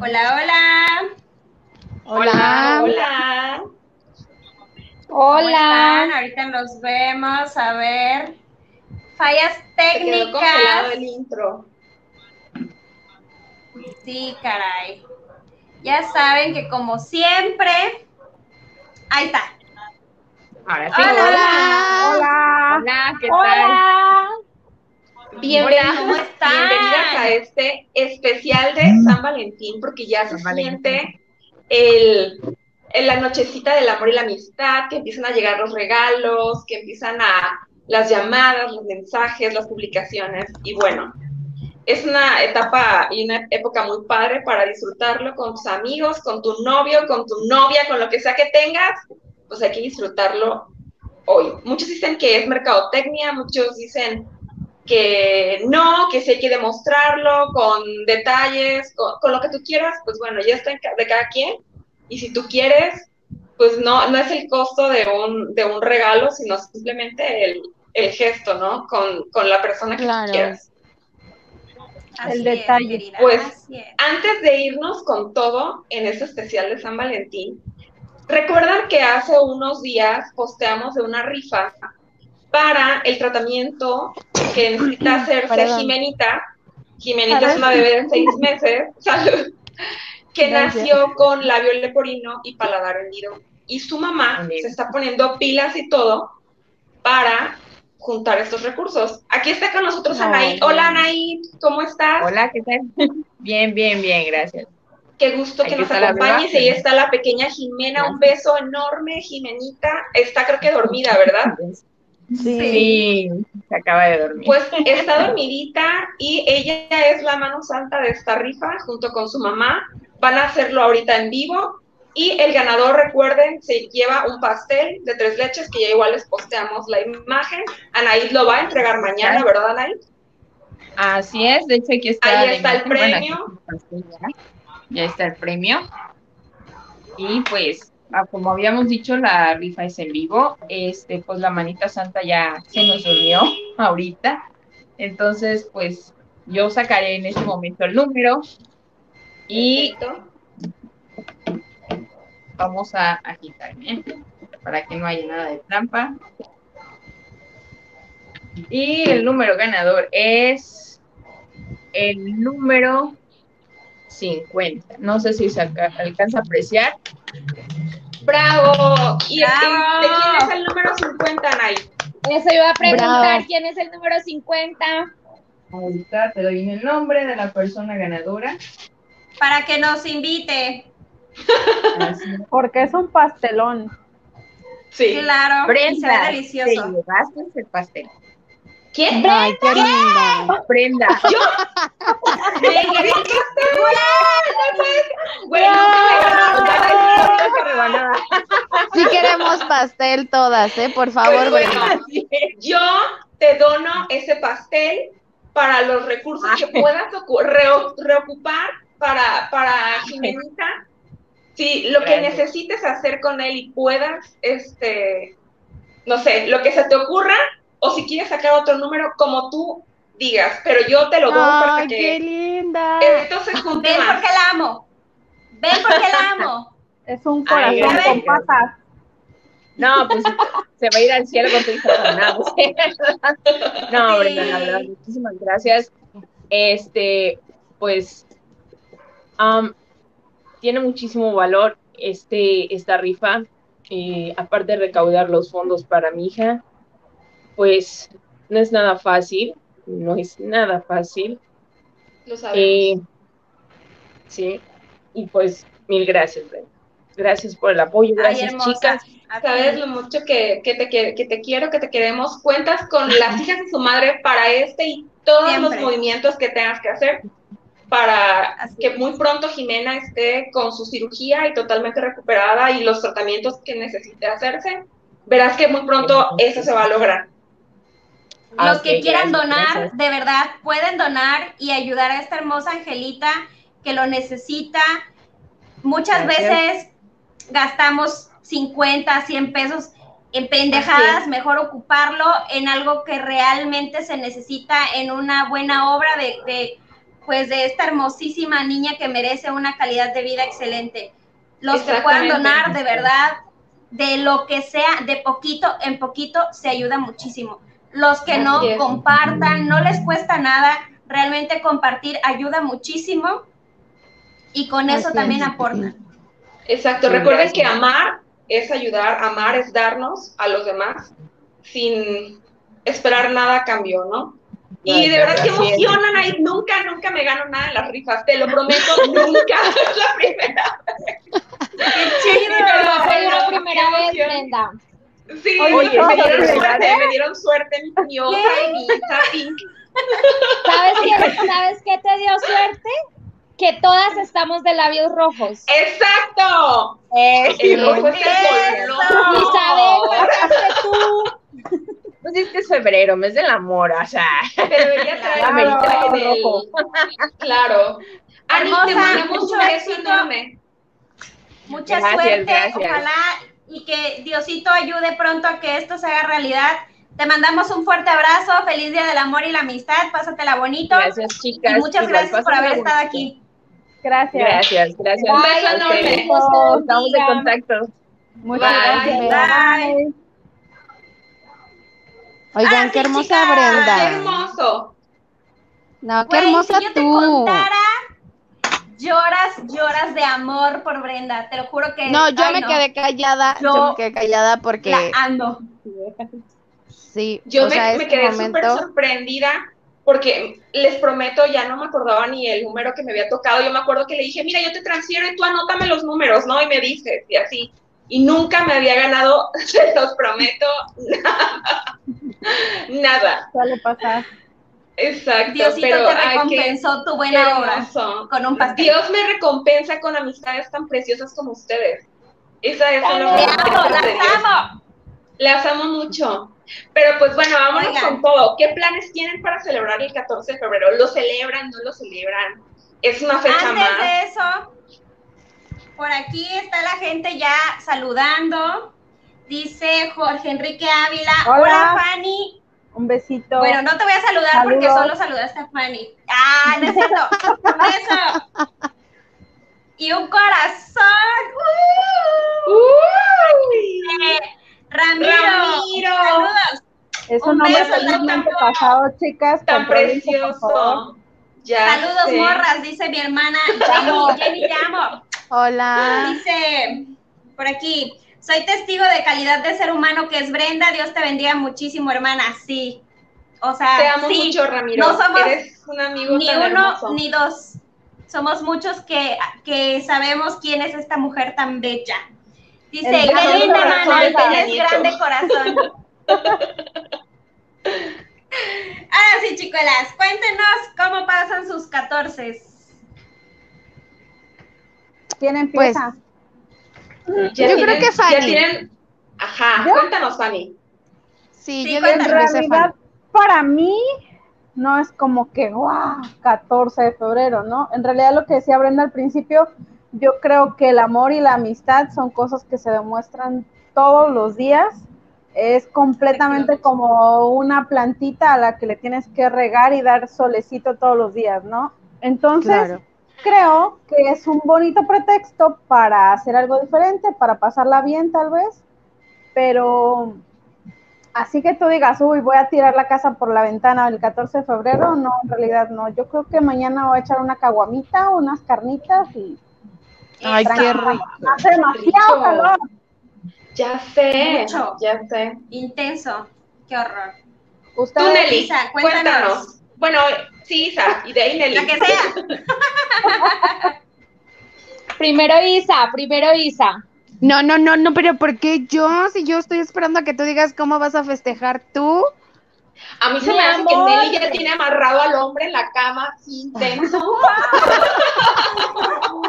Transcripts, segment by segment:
Hola, hola. Hola. Hola. ¿Cómo Hola. están? Ahorita nos vemos. A ver. Fallas Se quedó congelado técnicas. el intro. Sí, caray. Ya saben que como siempre. Ahí está. Ahora sí. Hola. Hola. Hola, ¿qué tal? Bienvenidas, ¿cómo están? bienvenidas a este especial de San Valentín, porque ya se Valentín. siente el, en la nochecita del amor y la amistad, que empiezan a llegar los regalos, que empiezan a las llamadas, los mensajes, las publicaciones, y bueno, es una etapa y una época muy padre para disfrutarlo con tus amigos, con tu novio, con tu novia, con lo que sea que tengas, pues hay que disfrutarlo hoy. Muchos dicen que es mercadotecnia, muchos dicen que no, que sí hay que demostrarlo con detalles, con, con lo que tú quieras, pues bueno, ya está de cada quien. Y si tú quieres, pues no, no es el costo de un, de un regalo, sino simplemente el, el gesto, ¿no? Con, con la persona que tú Claro. quieras. Así El detalle. Pues, es. Antes de irnos con todo en este especial de San Valentín, recuerdan que hace unos días posteamos de una rifa para el tratamiento que necesita hacerse Perdón. Jimenita. Jimenita es una bebé de seis meses, salud, que Gracias. nació con labio leporino y paladar hendido. Y su mamá Bien. se está poniendo pilas y todo para juntar estos recursos. Aquí está con nosotros Ay, Anaí. bien. Hola Anaí, ¿cómo estás? Hola, ¿qué tal? Bien, bien, bien, gracias. Qué gusto que nos acompañes. Ahí está la pequeña Jimena. Un beso enorme, Jimenita. Está creo que dormida, ¿verdad? Sí, se acaba de dormir. Pues está dormidita y ella es la mano santa de esta rifa junto con su mamá. Van a hacerlo ahorita en vivo. Y el ganador, recuerden, se lleva un pastel de tres leches, que ya igual les posteamos la imagen. Anaís lo va a entregar mañana, ¿verdad, Anaís? Así es, de hecho aquí está. Ahí está el imagen. Bueno, premio. ya. Ya está el premio. Y pues, ah, como habíamos dicho, la rifa es en vivo. Este, pues la manita santa ya se nos unió ahorita. Entonces, pues, yo sacaré en este momento el número y vamos a agitar, ¿eh? Para que no haya nada de trampa. Y el número ganador es el número 50. No sé si se alca- alcanza a apreciar. ¡Bravo! ¿Y, ¡Bravo! de quién es el número 50, Anaí? Eso iba a preguntar Bravo. quién es el número 50. Ahorita te doy el nombre de la persona ganadora. Para que nos invite. Porque es un pastelón. Sí. Claro. y se ve Brenda, te delicioso. llevaste el pastel. ¿Quién? Ay, qué linda. Brenda. Ganó, nunca me ganó. Sí queremos pastel todas, ¿eh? Por favor, bueno, Brenda. yo te dono ese pastel para los recursos que puedas ocu- reo- reocupar para, para Jimenita. Sí, lo que necesites hacer con él y puedas, este, no sé, lo que se te ocurra, o si quieres sacar otro número, como tú digas, pero yo te lo doy para Ay, qué que linda. junte Ven porque la amo. Ven porque la amo. Es un corazón con patas. No, pues se va a ir al cielo con tu hija. No, no, Sí. Brenda, la verdad, muchísimas gracias. Este, pues, am, tiene muchísimo valor este, esta rifa. eh, aparte de recaudar los fondos para mi hija, pues no es nada fácil, no es nada fácil. Lo sabemos. Eh, sí, y pues mil gracias, Brenda. Gracias por el apoyo, gracias, chicas. Sabes lo mucho que, que te, que, que te quiero, que te queremos. Cuentas con las hijas de su madre para este y todos Siempre. los movimientos que tengas que hacer para Así que es. muy pronto Jimena esté con su cirugía y totalmente recuperada y los tratamientos que necesite hacerse. Verás que muy pronto eso se va a lograr. Los Ok, que quieran gracias, donar, gracias. de verdad, pueden donar y ayudar a esta hermosa Angelita que lo necesita. Muchas Gracias. veces gastamos 50, 100 pesos en pendejadas, mejor ocuparlo en algo que realmente se necesita en una buena obra de, de pues de esta hermosísima niña que merece una calidad de vida excelente. Los que puedan donar, de verdad, de lo que sea, de poquito en poquito, se ayuda muchísimo. Los que no compartan, no les cuesta nada, realmente compartir ayuda muchísimo y con eso también aportan. Exacto, recuerden que amar es ayudar, amar es darnos a los demás sin esperar nada a cambio, ¿no? Y de verdad que emocionan ahí, nunca, nunca me gano nada en las rifas, te lo prometo, nunca es la primera vez. ¡Qué chido! Fue la primera vez, Brenda. Sí, Oye, me dieron suerte, me dieron suerte mi, hoja y mi pink. ¿Sabes qué, ¿Sabes qué te dio suerte? Que todas estamos de labios rojos. ¡Exacto! Eh, El rojo es el color. Isabel, tú. Pues es que es febrero, mes del amor, o sea. Pero ella trae Claro, el- rojo. Claro. Ani, te mandamos mucho beso enorme. Mucha Gracias, suerte, gracias. ojalá y que Diosito ayude pronto a que esto se haga realidad. Te mandamos un fuerte abrazo, feliz día del amor y la amistad, pásatela bonito. Gracias, chicas. y muchas Igual, gracias por haber estado aquí. Gracias. Gracias, gracias. Un beso enorme. Te Estamos en contacto. Muchas Bye. gracias. Bye. Oigan, qué sí, hermosa. ¡Qué Brenda. hermoso! No, qué hermosa si yo te tú. contara, lloras, lloras de amor por Brenda, te lo juro que... No, yo ay, me no, quedé callada, yo, Yo me quedé callada porque La amo. sí, Yo me, sea, me este quedé súper momento, sorprendida porque les prometo, ya no me acordaba ni el número que me había tocado. Yo me acuerdo que le dije, mira, yo te transfiero y tú anótame los números, ¿no? Y me dices, y así. Y nunca me había ganado, se los prometo, nada. Nada. Suele pasar. Exacto. Diosito pero, te recompensó tu buena obra hermoso. con un pastel. Dios me recompensa con amistades tan preciosas como ustedes. Esa es una las amo. Las amo mucho. Pero pues bueno, vámonos Oigan. con todo. ¿Qué planes tienen para celebrar el 14 de febrero? ¿Lo celebran? ¿No lo celebran? ¿Es una fecha Antes más? de eso, por aquí está la gente ya saludando. Dice Jorge Enrique Ávila. Hola. Hola, Fanny. Un besito. Bueno, no te voy a saludar porque Saludos. solo saludaste a Fanny. Ah, no es cierto. Un beso. Y un corazón. ¡Uy! Eh, Ramiro. Ramiro. Saludos. es un un beso, felizmente Tata. casado, chicas. Tan precioso. Ya Saludos, sé. morras, dice mi hermana Jenny. Jenny, te amo. hola. Dice por aquí, soy testigo de calidad de ser humano que es Brenda. Dios te bendiga muchísimo, hermana. Sí. O sea, Te amo sí. mucho, Ramiro. No somos Eres un amigo ni tan uno hermoso. ni dos. Somos muchos que, que sabemos quién es esta mujer tan bella. Dice, El qué grande linda, corazón hermana, tienes Nieto". grande corazón. Ahora sí, chicuelas, cuéntenos cómo pasan sus 14. ¿Quién empieza? Ya Yo tienen- creo que Ya Fanny. tienen... Ajá, ¿Yo? cuéntanos, Fanny. Sí, Sí, yo en realidad, para mí, no es como que, guau, 14 de febrero, ¿no? En realidad, lo que decía Brenda al principio, yo creo que el amor y la amistad son cosas que se demuestran todos los días. Es completamente como una plantita a la que le tienes que regar y dar solecito todos los días, ¿no? Entonces, Claro. Creo que es un bonito pretexto para hacer algo diferente, para pasarla bien tal vez, pero así que tú digas, uy, voy a tirar la casa por la ventana el 14 de febrero, no, en realidad no. Yo creo que mañana voy a echar una caguamita, unas carnitas y Ay, qué rico. hace demasiado Rico. calor. Ya sé, Mucho. ya sé. Intenso. Qué horror. Tú, Nelly, cuéntanos. Bueno, sí, Isa, y de ahí Nelly. La que sea. Primero Isa, primero Isa. No, no, no, no, pero ¿por qué yo? Si yo estoy esperando a que tú digas cómo vas a festejar tú. A mí se Mi me hace que. Nelly ya tiene amarrado al hombre en la cama, así intenso.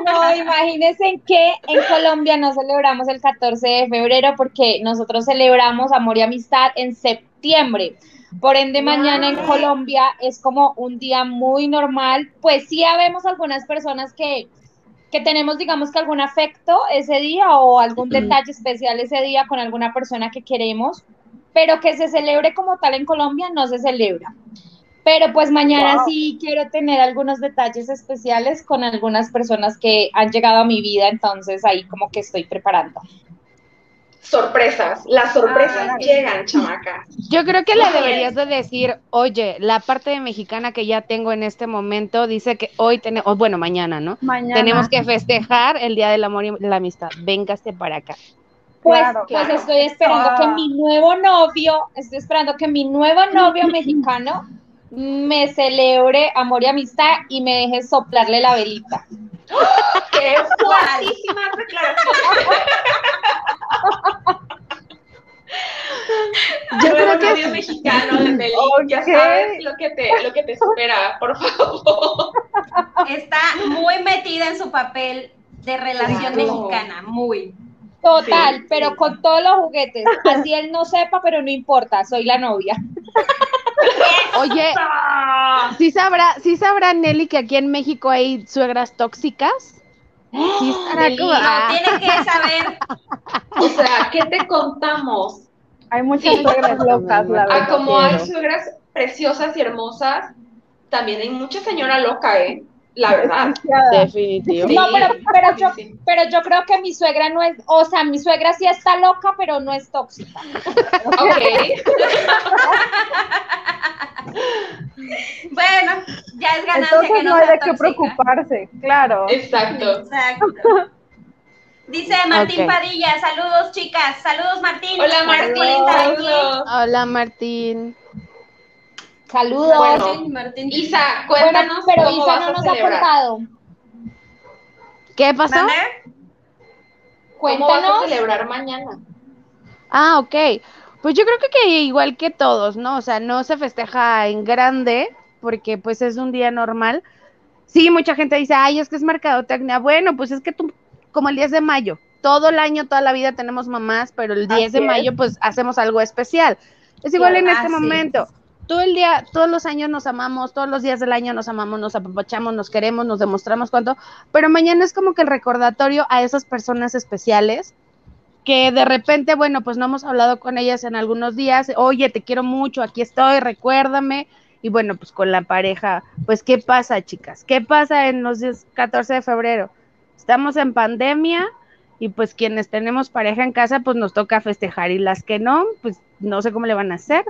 No, imagínense que en Colombia no celebramos el 14 de febrero porque nosotros celebramos amor y amistad en septiembre. Por ende, mañana en Colombia es como un día muy normal. Pues sí, habemos algunas personas que, que tenemos, digamos que algún afecto ese día o algún detalle especial ese día con alguna persona que queremos, pero que se celebre como tal en Colombia no se celebra. Pero pues mañana sí quiero tener algunos detalles especiales con algunas personas que han llegado a mi vida, entonces ahí como que estoy preparando. Sorpresas, las sorpresas Ah, llegan, chamaca. Yo creo que le deberías de decir, oye, la parte de mexicana que ya tengo en este momento dice que hoy tenemos, bueno, mañana, ¿no? Mañana. Tenemos que festejar el Día del Amor y la Amistad. Véngase para acá. Pues, Claro, pues claro. estoy esperando Ah. que mi nuevo novio, estoy esperando que mi nuevo novio mexicano me celebre amor y amistad y me deje soplarle la velita. ¡Qué fuertísimas declaraciones! Yo creo que sí. mexicano de Meli, ya Ok. sabes lo que te, lo que te espera, por favor. Está muy metida en su papel de relación Claro. mexicana, muy. Total, Sí, pero sí. con todos los juguetes. Así él no sepa, pero no importa, soy la novia. Oye, Ah, ¿sí sabrá, sí sabrá Nelly que aquí en México hay suegras tóxicas? Sí como- No, ah, tiene que saber. O sea, ¿qué te contamos? Hay muchas Sí. suegras locas, la Ah, verdad. como hay suegras preciosas y hermosas, también hay mucha señora loca, ¿eh? La verdad. Definitivo. Sí, No, pero, pero yo, pero yo creo que mi suegra no es, o sea, mi suegra sí está loca, pero no es tóxica. Ok. Bueno, ya es ganancia que Entonces no no hay de qué preocuparse, claro. Exacto. Exacto. Dice Martín. Padilla, saludos chicas, saludos Martín. Hola Martín, aquí. saludos. Hola Martín. Saludos. Martín. Isa, Bueno, cuéntanos pero cómo Isa vas no a nos ha contado. ¿Qué pasó? ¿Mande? ¿Cómo vas a Cuéntanos. celebrar mañana? Ah, ok. Pues yo creo que, que igual que todos, ¿no? O sea, no se festeja en grande porque pues es un día normal. Sí, mucha gente dice, ay, es que es mercadotecnia. Bueno, pues es que tú, como el 10 de mayo, todo el año, toda la vida tenemos mamás, pero el 10 de es. mayo pues hacemos algo especial. Es igual en este sí. momento. Todo el día, todos los años nos amamos, todos los días del año nos amamos, nos apapachamos, nos queremos, nos demostramos cuánto, pero mañana es como que el recordatorio a esas personas especiales que de repente, bueno, pues no hemos hablado con ellas en algunos días, oye, te quiero mucho, aquí estoy, recuérdame, y bueno, pues con la pareja, pues ¿qué pasa, chicas? ¿Qué pasa en los días 14 de febrero? Estamos en pandemia y pues quienes tenemos pareja en casa, pues nos toca festejar y las que no, pues no sé cómo le van a hacer,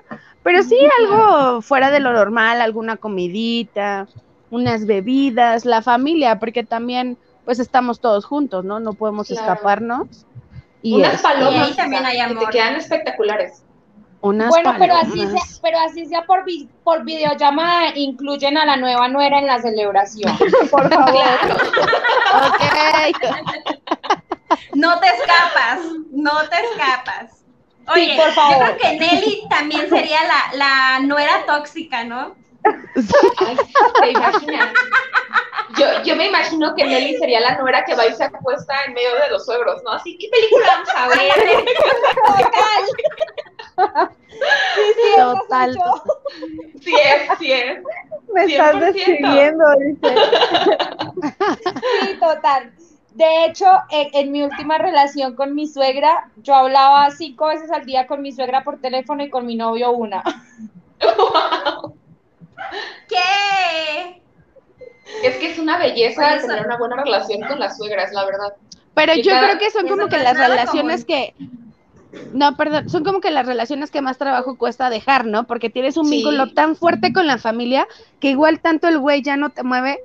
pero sí algo fuera de lo normal, alguna comidita, unas bebidas, la familia, porque también pues estamos todos juntos, ¿no? No podemos Claro. escaparnos. Y Unas es- palomas y ahí también hay que amor. te quedan espectaculares. unas Bueno, pero así, sea, palomas. pero así sea por, vi- por videollamada, incluyen a la nueva nuera en la celebración. Por favor. Ok. No te escapas, no te escapas. Oye, por favor. yo creo que Nelly también sería la, la nuera tóxica, ¿no? Ay, te imaginas. Yo, yo me imagino que Nelly sería la nuera que va y se acuesta en medio de los suegros, ¿no? Así, ¿qué película vamos a ver? Total. Sí es, sí es. Me estás 100%. describiendo, dice. Sí, total. De hecho, en, en mi última relación con mi suegra, yo hablaba cinco veces al día con mi suegra por teléfono y con mi novio una. ¿Qué? Es que es una belleza tener una buena relación con las suegras, la verdad. Pero Y yo cada- creo que son como que las relaciones que no, perdón, son como que las relaciones que más trabajo cuesta dejar, ¿no? Porque tienes un Sí. vínculo tan fuerte con la familia que igual tanto el güey ya no te mueve,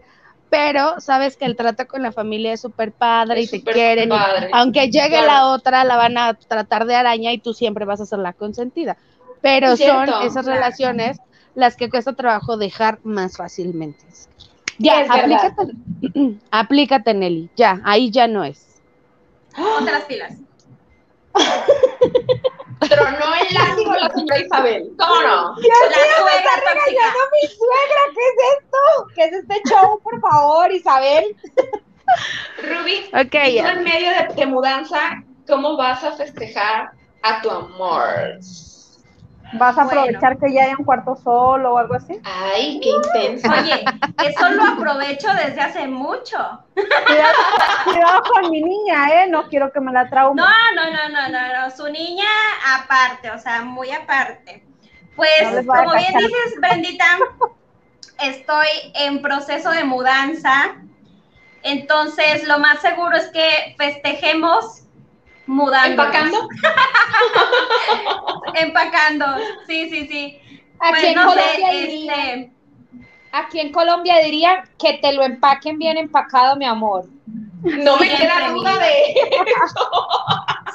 pero sabes que el trato con la familia es súper padre Es y te quieren. padre. aunque llegue Claro. la otra, la van a tratar de araña y tú siempre vas a ser la consentida. Pero Es son cierto, esas claro. relaciones las que cuesta trabajo dejar más fácilmente. Ya, es verdad. aplícate, aplícate, Nelly. Ya, ahí ya no es. Ponte las pilas. Tronó el látigo la señora Isabel. ¿Cómo no? La suegra tóxica. mi suegra! ¿Qué es esto? ¿Qué es este show, por favor, Isabel? Ruby, Ok, y tú ya. en medio de, de mudanza, ¿cómo vas a festejar a tu amor? ¿Vas a Bueno. aprovechar que ya hay un cuarto solo o algo así? Ay, qué intenso. Oye, eso lo aprovecho desde hace mucho. Cuidado, cuidado con mi niña, ¿eh? No quiero que me la traume. No, no, no, no, no, no. Su niña aparte, o sea, muy aparte. Pues, No como bien dices, Brendita, estoy en proceso de mudanza. Entonces, lo más seguro es que festejemos mudando. ¿Empacando? Empacando, sí, sí, sí. Aquí Pues en no sé, Colombia este, dirían, aquí en Colombia dirían que te lo empaquen bien empacado, mi amor. No me Siempre, queda duda de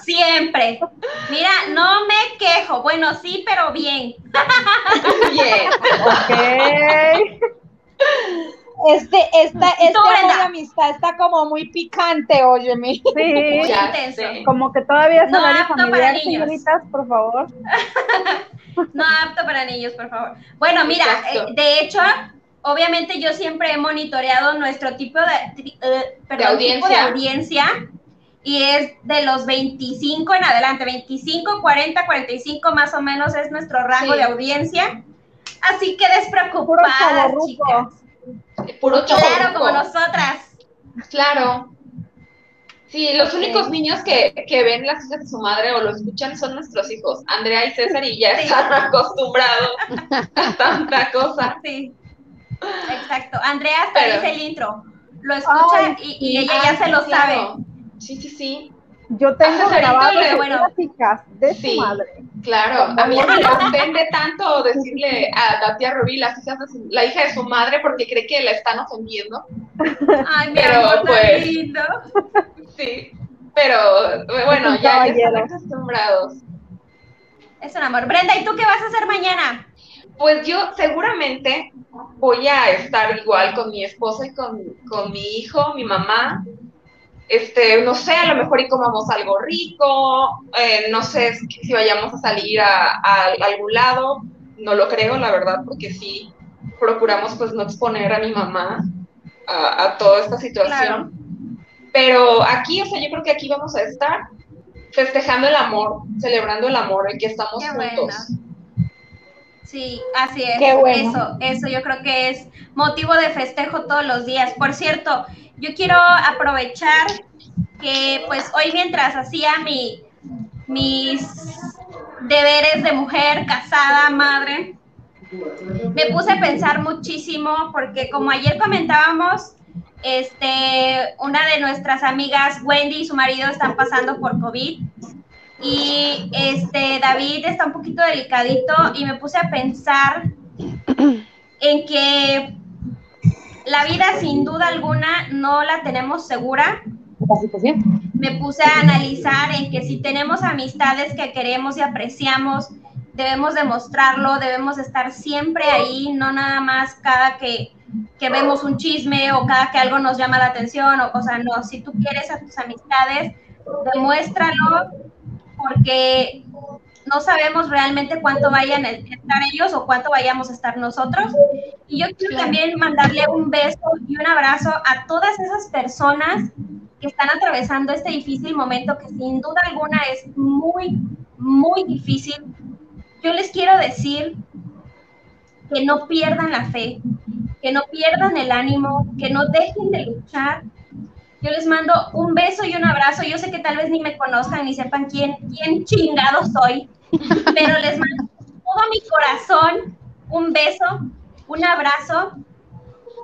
siempre. Mira, no me quejo. Bueno, sí, pero bien. bien. Ok. Este, esta, este amor de amistad está como muy picante, óyeme. Sí. Ya intenso. Como que todavía es No horario apto para familiar, niños. señoritas, por favor. No apto para niños, por favor. Bueno, mira, eh, de hecho, obviamente yo siempre he monitoreado nuestro tipo de, tri- eh, perdón, tipo de audiencia. audiencia y es de los 25 en adelante, 25, 40, 45 más o menos es nuestro rango Sí. de audiencia. Así que despreocupadas, chavorruco. Claro, como nosotras. Claro. Sí, los únicos niños que, que ven las hijas de su madre o lo escuchan son nuestros hijos, Andrea y César, y ya Sí. están acostumbrados a tanta cosa. Sí, exacto. Andrea hasta Pero- dice el intro. Lo escucha y, y ella ya se sí, lo claro. sabe. Sí, sí, sí, Yo tengo pero bueno. las chicas de Sí. su madre. claro. A mí me ofende tanto decirle a la tía Rubí las hijas de su- la hija de su madre porque cree que la están ofendiendo. Ay, mi Pero, amor, pues, lindo. Sí, pero bueno, ya, ya están acostumbrados. Es un amor. Brenda, ¿y tú qué vas a hacer mañana? Pues yo seguramente voy a estar igual con mi esposa y con, con mi hijo, mi mamá. Este, no sé, a lo mejor y comamos algo rico, eh, no sé si vayamos a salir a, a algún lado, no lo creo, la verdad, porque sí procuramos pues no exponer a mi mamá a, a toda esta situación. Pero aquí, o sea, yo creo que aquí vamos a estar festejando el amor, celebrando el amor, el que estamos Qué juntos. Sí, así es. Qué bueno. Eso, eso yo creo que es motivo de festejo todos los días. Por cierto, yo quiero aprovechar que pues hoy mientras hacía mi, mis deberes de mujer, casada, madre, me puse a pensar muchísimo porque como ayer comentábamos, este, una de nuestras amigas, Wendy y su marido están pasando por COVID y este David está un poquito delicadito y me puse a pensar en que la vida sin duda alguna no la tenemos segura. Me puse a analizar en que si tenemos amistades que queremos y apreciamos, debemos demostrarlo, debemos estar siempre ahí, no nada más cada que, que vemos un chisme o cada que algo nos llama la atención o cosa, no, si tú quieres a tus amistades, demuéstralo porque no sabemos realmente cuánto vayan a estar ellos o cuánto vayamos a estar nosotros. Y yo quiero también mandarle un beso y un abrazo a todas esas personas que están atravesando este difícil momento que sin duda alguna es muy, muy difícil. Yo les quiero decir que no pierdan la fe, que no pierdan el ánimo, que no dejen de luchar. Yo les mando un beso y un abrazo. Yo sé que tal vez ni me conozcan ni sepan quién, quién chingado soy, pero les mando todo mi corazón un beso, un abrazo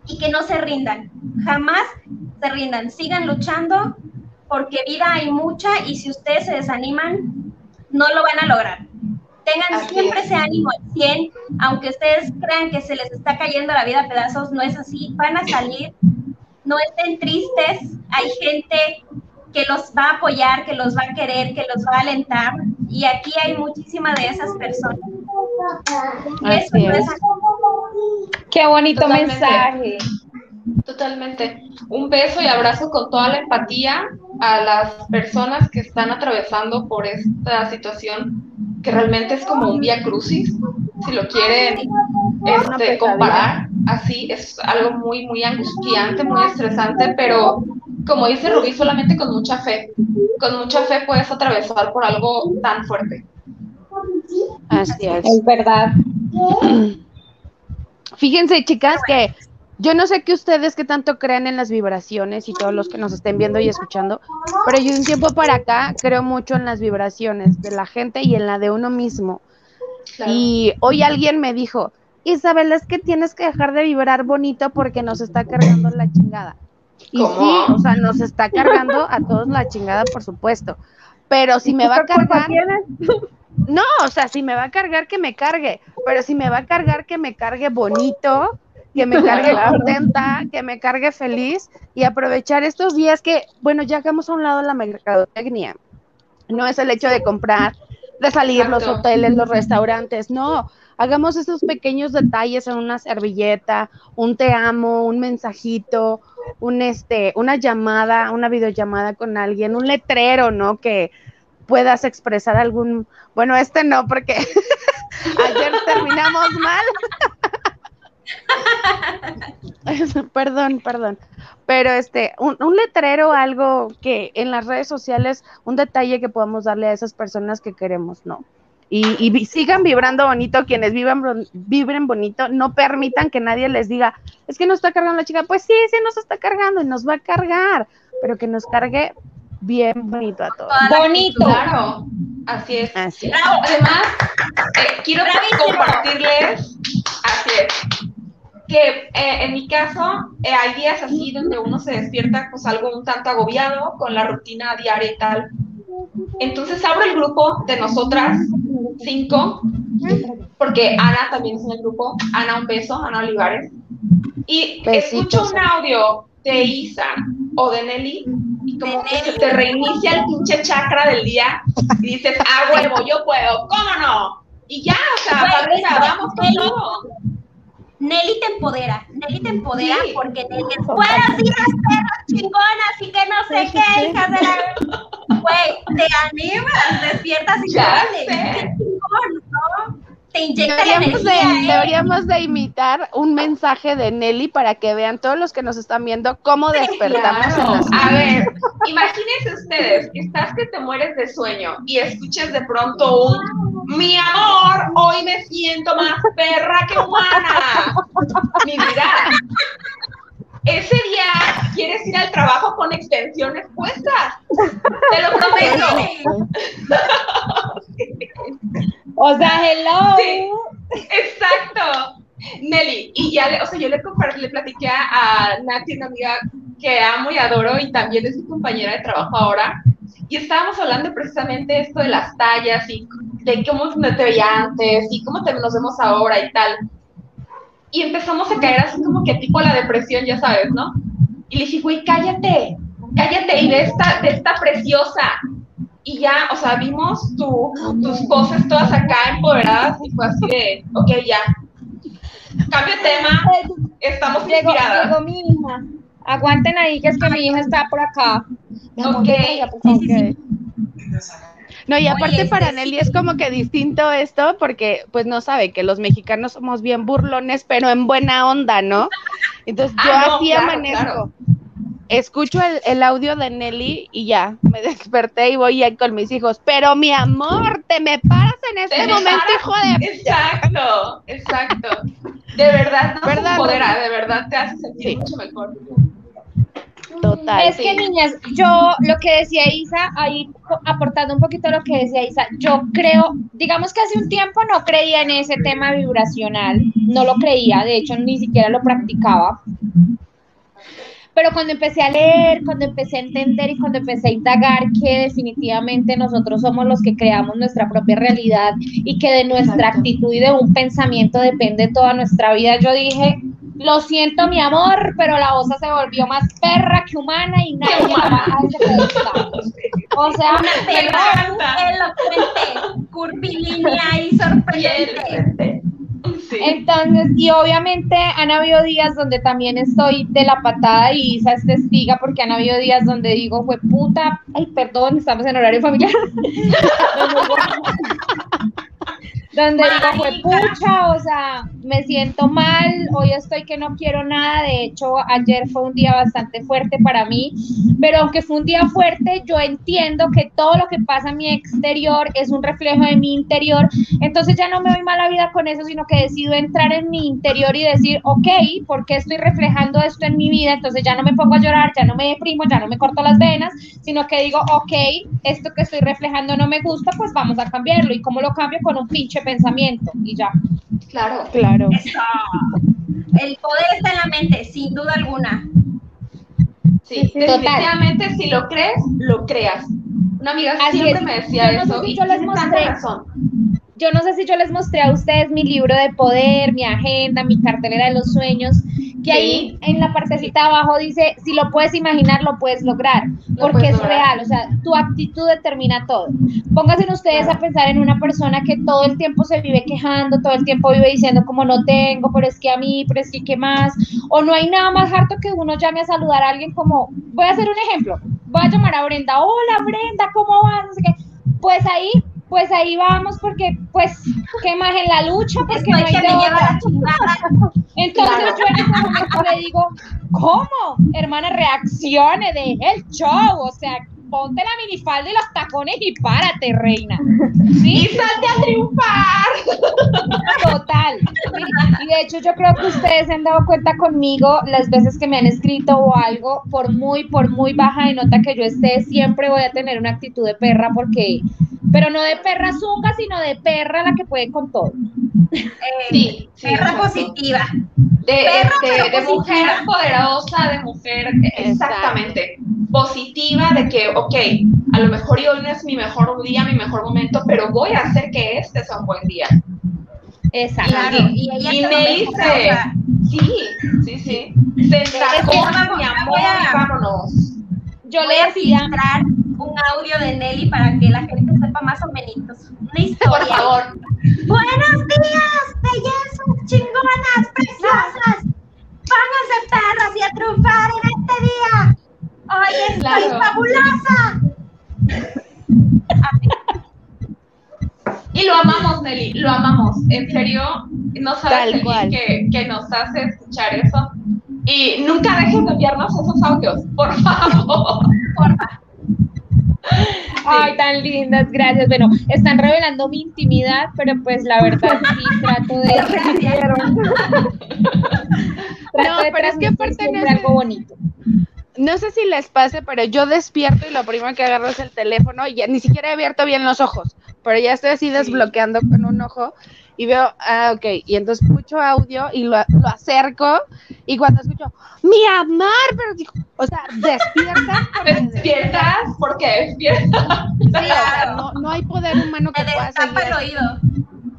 y que no se rindan. Jamás se rindan. Sigan luchando porque vida hay mucha y si ustedes se desaniman, no lo van a lograr. Tengan Así siempre es. ese ánimo al 100, aunque ustedes crean que se les está cayendo la vida a pedazos, no es así, van a salir, no estén tristes, hay gente que los va a apoyar, que los va a querer, que los va a alentar, y aquí hay muchísimas de esas personas. Eso es. es. Qué bonito Totalmente. mensaje. Totalmente. Un beso y abrazo con toda la empatía a las personas que están atravesando por esta situación que realmente es como un vía crucis, si lo quieren este, pesadilla. comparar. Así es algo muy, muy angustiante, muy estresante, pero como dice Rubí, solamente con mucha fe. Con mucha fe puedes atravesar por algo tan fuerte. Así es. Es verdad. Fíjense, chicas, que yo no sé que ustedes que tanto crean en las vibraciones y todos los que nos estén viendo y escuchando, pero yo de un tiempo para acá creo mucho en las vibraciones de la gente y en la de uno mismo. Claro. Y hoy alguien me dijo, Isabel, es que tienes que dejar de vibrar bonito porque nos está cargando la chingada. Y sí, o sea, nos está cargando a todos la chingada, por supuesto. Pero si me va a cargar. No, o sea, si me va a cargar, que me cargue. Pero si me va a cargar, que me cargue bonito, que me cargue contenta, que me cargue feliz y aprovechar estos días que, bueno, ya hagamos a un lado la mercadotecnia. No es el hecho de comprar, de salir los hoteles, los restaurantes, no. Hagamos esos pequeños detalles en una servilleta, un te amo, un mensajito, un este, una llamada, una videollamada con alguien, un letrero, ¿no? Que puedas expresar algún, bueno, este no, porque ayer terminamos mal. perdón, perdón. Pero este, un, un, letrero, algo que en las redes sociales, un detalle que podamos darle a esas personas que queremos, ¿no? Y, sigan vibrando bonito, quienes vivan, vibren bonito, no permitan que nadie les diga, es que nos está cargando la chica, pues sí, sí nos está cargando y nos va a cargar, pero que nos cargue bien bonito a todos. Bonito. Claro, así es. Además, eh, quiero compartirles, así es, que eh, en mi caso eh, hay días así donde uno se despierta pues algo un tanto agobiado con la rutina diaria y tal. Entonces abro el grupo de nosotras cinco, porque Ana también es en el grupo, Ana un beso, Ana Olivares, y escucho un audio de Isa o de Nelly y como que se te reinicia el pinche chakra del día y dices, ah, huevo, yo puedo, ¿cómo no? Y ya, o sea, vamos con todo. Nelly te empodera, Nelly te empodera porque Nelly es buenos días, perros chingonas y que no sé qué, hijas de la... Güey, te animas, despiertas y ya qué chingón, ¿no? Te inyecta deberíamos, de, ¿eh? deberíamos de imitar un mensaje de Nelly para que vean todos los que nos están viendo cómo despertamos en las A ver, imagínense ustedes que estás que te mueres de sueño y escuches de pronto un mi amor, hoy me siento más perra que humana. Mi vida. Ese día quieres ir al trabajo con extensiones puestas. Te lo prometo. o sea, hello. Sí, exacto. Nelly, y ya, le, o sea, yo le le platiqué a Nati, una amiga que amo y adoro y también es mi compañera de trabajo ahora, y estábamos hablando precisamente esto de las tallas y de cómo te veía antes y cómo nos vemos ahora y tal. Y empezamos a caer así como que tipo la depresión, ya sabes, ¿no? Y le dije, güey, cállate, cállate y de esta, de esta preciosa. Y ya, o sea, vimos tu, tus poses todas acá empoderadas y fue así de, ok, ya. Cambio de tema, estamos llegó, Llegó mi hija. Aguanten ahí, que es que mi hija está por acá. Ok, No, y aparte para Nelly es como que distinto esto, porque pues no sabe que los mexicanos somos bien burlones, pero en buena onda, ¿no? Entonces yo ah, así amanezco. Escucho el, audio de Nelly y ya, me desperté y voy ahí con mis hijos. Pero mi amor, te me paras en este momento, hijo de... Exacto, exacto. De verdad, no ¿verdad? de verdad te hace sentir mucho mejor. Total. Es que niñas, yo lo que decía Isa, ahí aportando un poquito lo que decía Isa, yo creo, digamos que hace un tiempo no creía en ese tema vibracional, no lo creía, de hecho ni siquiera lo practicaba. Pero cuando empecé a leer, cuando empecé a entender y cuando empecé a indagar que definitivamente nosotros somos los que creamos nuestra propia realidad y que de nuestra actitud y de un pensamiento depende toda nuestra vida, yo dije, lo siento, mi amor, pero la osa se volvió más perra que humana y nadie de ese O sea, una perra elocuente, curvilínea y sorprendente. Entonces, y obviamente han habido días donde también estoy de la patada y Isa es testiga porque han habido días donde digo, fue puta, ay, perdón, estamos en horario familiar. donde digo, fue pucha, o sea, me siento mal, hoy estoy que no quiero nada, de hecho ayer fue un día bastante fuerte para mí, pero aunque fue un día fuerte, yo entiendo que todo lo que pasa en mi exterior es un reflejo de mi interior, entonces ya no me doy mala vida con eso, sino que decido entrar en mi interior y decir, ok, ¿por qué estoy reflejando esto en mi vida? Entonces ya no me pongo a llorar, ya no me deprimo, ya no me corto las venas, sino que digo, ok, esto que estoy reflejando no me gusta, pues vamos a cambiarlo, y cómo lo cambio con un pinche pensamiento, y ya. Claro. Claro. Eso. El poder está en la mente, sin duda alguna. Sí, definitivamente si lo crees, lo creas. Una amiga Así siempre es. me decía Yo no sé eso si y yo les tiene tanta mostré. razón. Yo no sé si yo les mostré a ustedes mi libro de poder, mi agenda, mi cartelera de los sueños, que ahí en la partecita abajo dice, si lo puedes imaginar, lo puedes lograr, porque puedes es lograr. real, o sea, tu actitud determina todo. Pónganse ustedes a pensar en una persona que todo el tiempo se vive quejando, todo el tiempo vive diciendo como no tengo, pero es que a mí, pero es que qué más, o no hay nada más harto que uno llame a saludar a alguien como, voy a hacer un ejemplo, voy a llamar a Brenda, hola Brenda, ¿cómo vas? No sé qué. Pues ahí, pues ahí vamos porque, pues, ¿qué más en la lucha? Porque Estoy no hay que de me lleva otra. la chingada. Entonces Claro. yo en ese momento le digo, ¿cómo? Hermana, reaccione, deje el show, o sea, ponte la minifalda y los tacones y párate, reina. Y ¿Sí? salte a triunfar. Total. Sí. Y de hecho yo creo que ustedes se han dado cuenta conmigo las veces que me han escrito o algo, por muy, por muy baja de nota que yo esté, siempre voy a tener una actitud de perra porque, pero no de perra zunga, sino de perra la que puede con todo. Eh, Sí, sí, perra positiva. De, este, de mujer poderosa, de mujer, exactamente, positiva, de que, ok, a lo mejor hoy no es mi mejor día, mi mejor momento, pero voy a hacer que este sea un buen día. Exacto. Claro, y Y lo me dice, dice, o sea, sí, sí, sí, se vamos, mi amor, voy a- y vámonos. Yo voy le a decía, filtrar un audio de Nelly para que la gente sepa más o menos. Una historia. Por favor, Buenos días, bellezas, chingonas, preciosas. Pónganse perras y a triunfar en este día. Hoy estoy Claro. fabulosa. Y lo amamos, Nelly, lo amamos. En serio, no sabes bien que, que nos hace escuchar eso. Y nunca dejes de enviarnos esos audios, por favor. Ay, tan lindas, gracias. Bueno, están revelando mi intimidad, pero pues la verdad sí trato de. trato No, de pero es que es- algo bonito. No sé si les pase, pero yo despierto y lo primero que agarro es el teléfono y ya ni siquiera he abierto bien los ojos, pero ya estoy así desbloqueando con un ojo y veo, ah, ok, y entonces escucho audio y lo, lo acerco y cuando escucho, mi amor, pero digo, o sea, despiertas Despiertas, porque despiertas. Sí, o sea, no, no hay poder humano que Me pueda seguir el así. oído.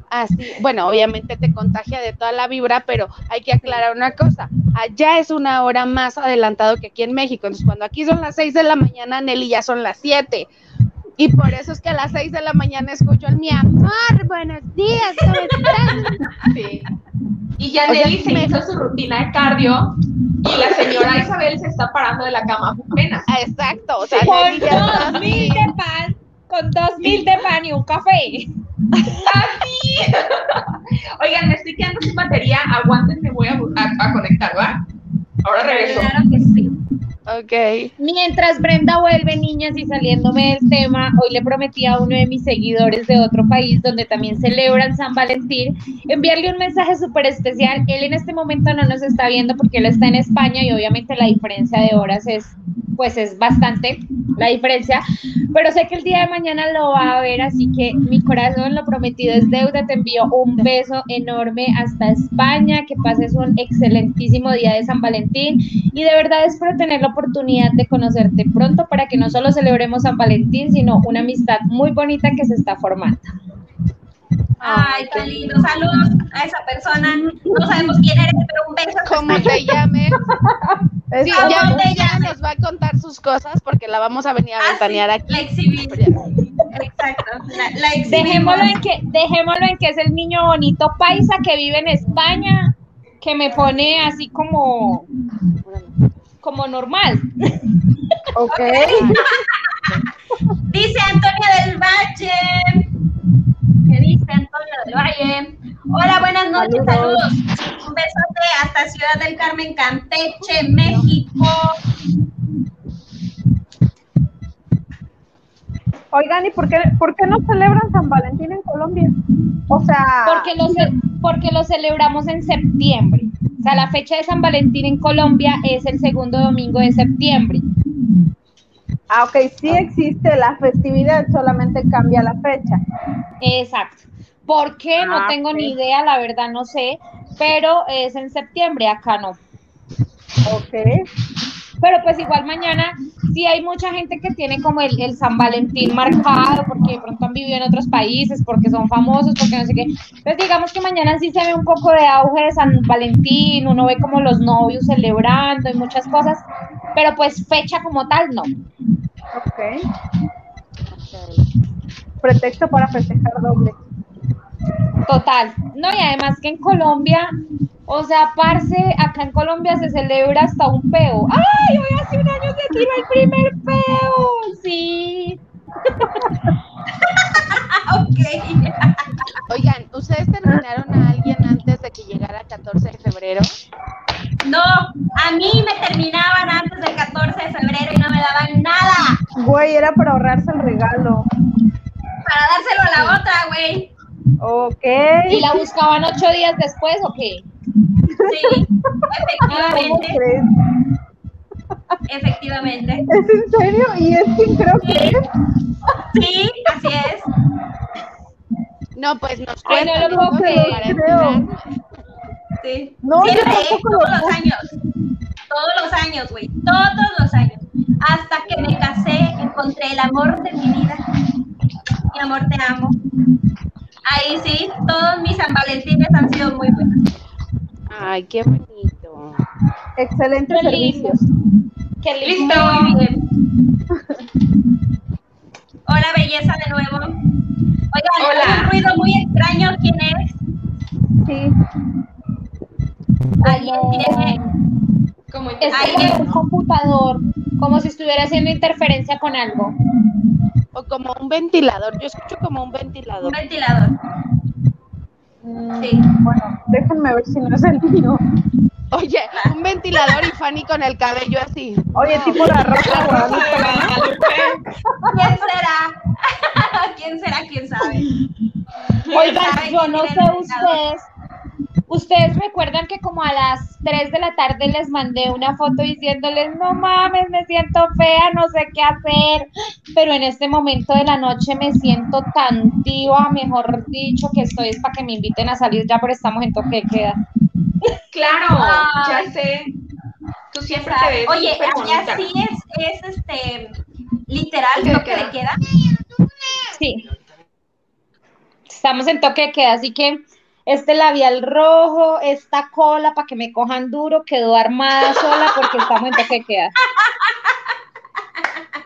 así. Bueno, obviamente te contagia de toda la vibra, pero hay que aclarar una cosa. Allá es una hora más adelantado que aquí en México. Entonces, cuando aquí son las 6 de la mañana, Nelly ya son las 7. Y por eso es que a las 6 de la mañana escucho el mi amor, buenos días, ¿cómo estás? Sí. Y ya Nelly se me- hizo su rutina de cardio y la señora Isabel se está parando de la cama apenas. Exacto, o sea, Con Nelly dos mil así. de pan, con dos mil de pan y un café. ¡Así! Oigan, me estoy quedando sin batería. Aguanten, me voy a, a- a conectar, ¿va? Ahora regreso. Ok. Mientras Brenda vuelve, niñas, y saliéndome del tema, hoy le prometí a uno de mis seguidores de otro país donde también celebran San Valentín, enviarle un mensaje súper especial. Él en este momento no nos está viendo porque él está en España y obviamente la diferencia de horas es, pues es bastante la diferencia, pero sé que el día de mañana lo va a ver, así que mi corazón lo prometido es deuda, te envío un beso enorme hasta España, que pases un excelentísimo día de San Valentín y de verdad espero tener la oportunidad de conocerte pronto para que no solo celebremos San Valentín, sino una amistad muy bonita que se está formando. Ay, tan lindo. Saludos a esa persona. No sabemos quién eres, pero un beso. Como te llames. Sí, ¿Cómo ya, te llames? nos va a contar sus cosas porque la vamos a venir a Ah, sí, aquí. La exhibimos. Exacto. La, la exhibimos. Dejémoslo en que, dejémoslo en que es el niño bonito paisa que vive en España, que me pone así como, como normal. Ok. Dice Antonio del Valle. ¿Qué dice Antonio del Valle? Hola, buenas noches, saludos. Un besote hasta Ciudad del Carmen, Campeche, México. Oigan, ¿y por qué, por qué no celebran San Valentín en Colombia? O sea, Porque lo, porque lo celebramos en septiembre. O sea, la fecha de San Valentín en Colombia es el segundo domingo de septiembre. Ah, ok, sí existe la festividad, solamente cambia la fecha. Exacto. ¿Por qué? No Ah, tengo ni idea, la verdad no sé, pero es en septiembre, acá no. Ok. Pero pues igual mañana sí hay mucha gente que tiene como el, el San Valentín marcado, porque de pronto han vivido en otros países, porque son famosos, porque no sé qué. Entonces digamos que mañana sí se ve un poco de auge de San Valentín, uno ve como los novios celebrando y muchas cosas, pero pues fecha como tal no. Ok. Pretexto para festejar doble. Total. No, y además que en Colombia, o sea, parce, acá en Colombia se celebra hasta un peo. ¡Ay! Hoy hace un año se tiró el primer peo. Sí. Ok. Oigan, ¿ustedes terminaron a alguien antes de que llegara el 14 de febrero? No, a mí me terminaban antes del 14 de febrero y no me daban nada Güey, era para ahorrarse el regalo. para dárselo a la otra, güey. Ok. ¿Y la buscaban ocho días después o qué? Sí, ¿Cómo efectivamente, crees? Efectivamente. ¿Es en serio? ¿Y es quien creo que es? Sí, así es. No, pues nos Ay, no cuentan lo puedo entonces, creer, para creo. empezar. Sí. No, yo Siempre, ¿eh? todos los años. Todos los años, güey. Todos los años. Hasta que me casé, encontré el amor de mi vida. Mi amor, te amo. Ahí sí, todos mis San Valentines han sido muy buenos. Ay, qué bonito. Excelente servicio. Qué lindo. Listo, muy bien. Hola, belleza de nuevo. Oigan, Hola. hay un ruido muy extraño. ¿Quién es? Sí. ¿Alguien tiene? Como Es como un computador, como si estuviera haciendo interferencia con algo. O como un ventilador. Yo escucho como un Un ventilador. ventilador. Mm, Sí. Bueno, déjenme ver si no es el mío. Oye, un ventilador y Fanny con el cabello así. Oye, tipo la rosa Guadalupe. ¿Quién será? ¿Quién será? ¿Quién sabe? Oigan, sabe yo no sé ustedes. Ustedes recuerdan que como a las 3 de la tarde les mandé una foto diciéndoles, no mames, me siento fea, no sé qué hacer, pero en este momento de la noche me siento tan diva, mejor dicho, que estoy es para que me inviten a salir ya, pero estamos en toque de queda. Claro, Ay. ya sé. Tú siempre te ves Oye, allá sí es, es este literal Toque de queda. Sí. Estamos en toque de queda, así que este labial rojo, esta cola para que me cojan duro, quedó armada sola porque estamos en toque de queda.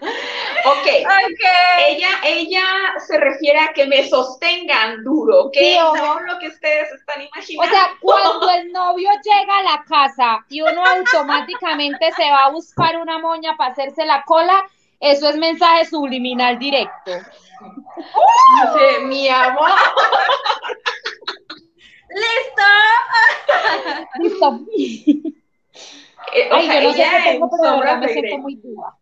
Ok, Ok. ella, ella se refiere a que me sostengan duro, Sí, ojo. no lo que ustedes están O imaginando. sea, cuando el novio llega a la casa y uno automáticamente se va a buscar una moña para hacerse la cola, eso es mensaje subliminal directo. Dice, mi amor. Listo. Listo. Eh, o Ay, sea, yo no sé qué tengo, en pero me siento muy diva.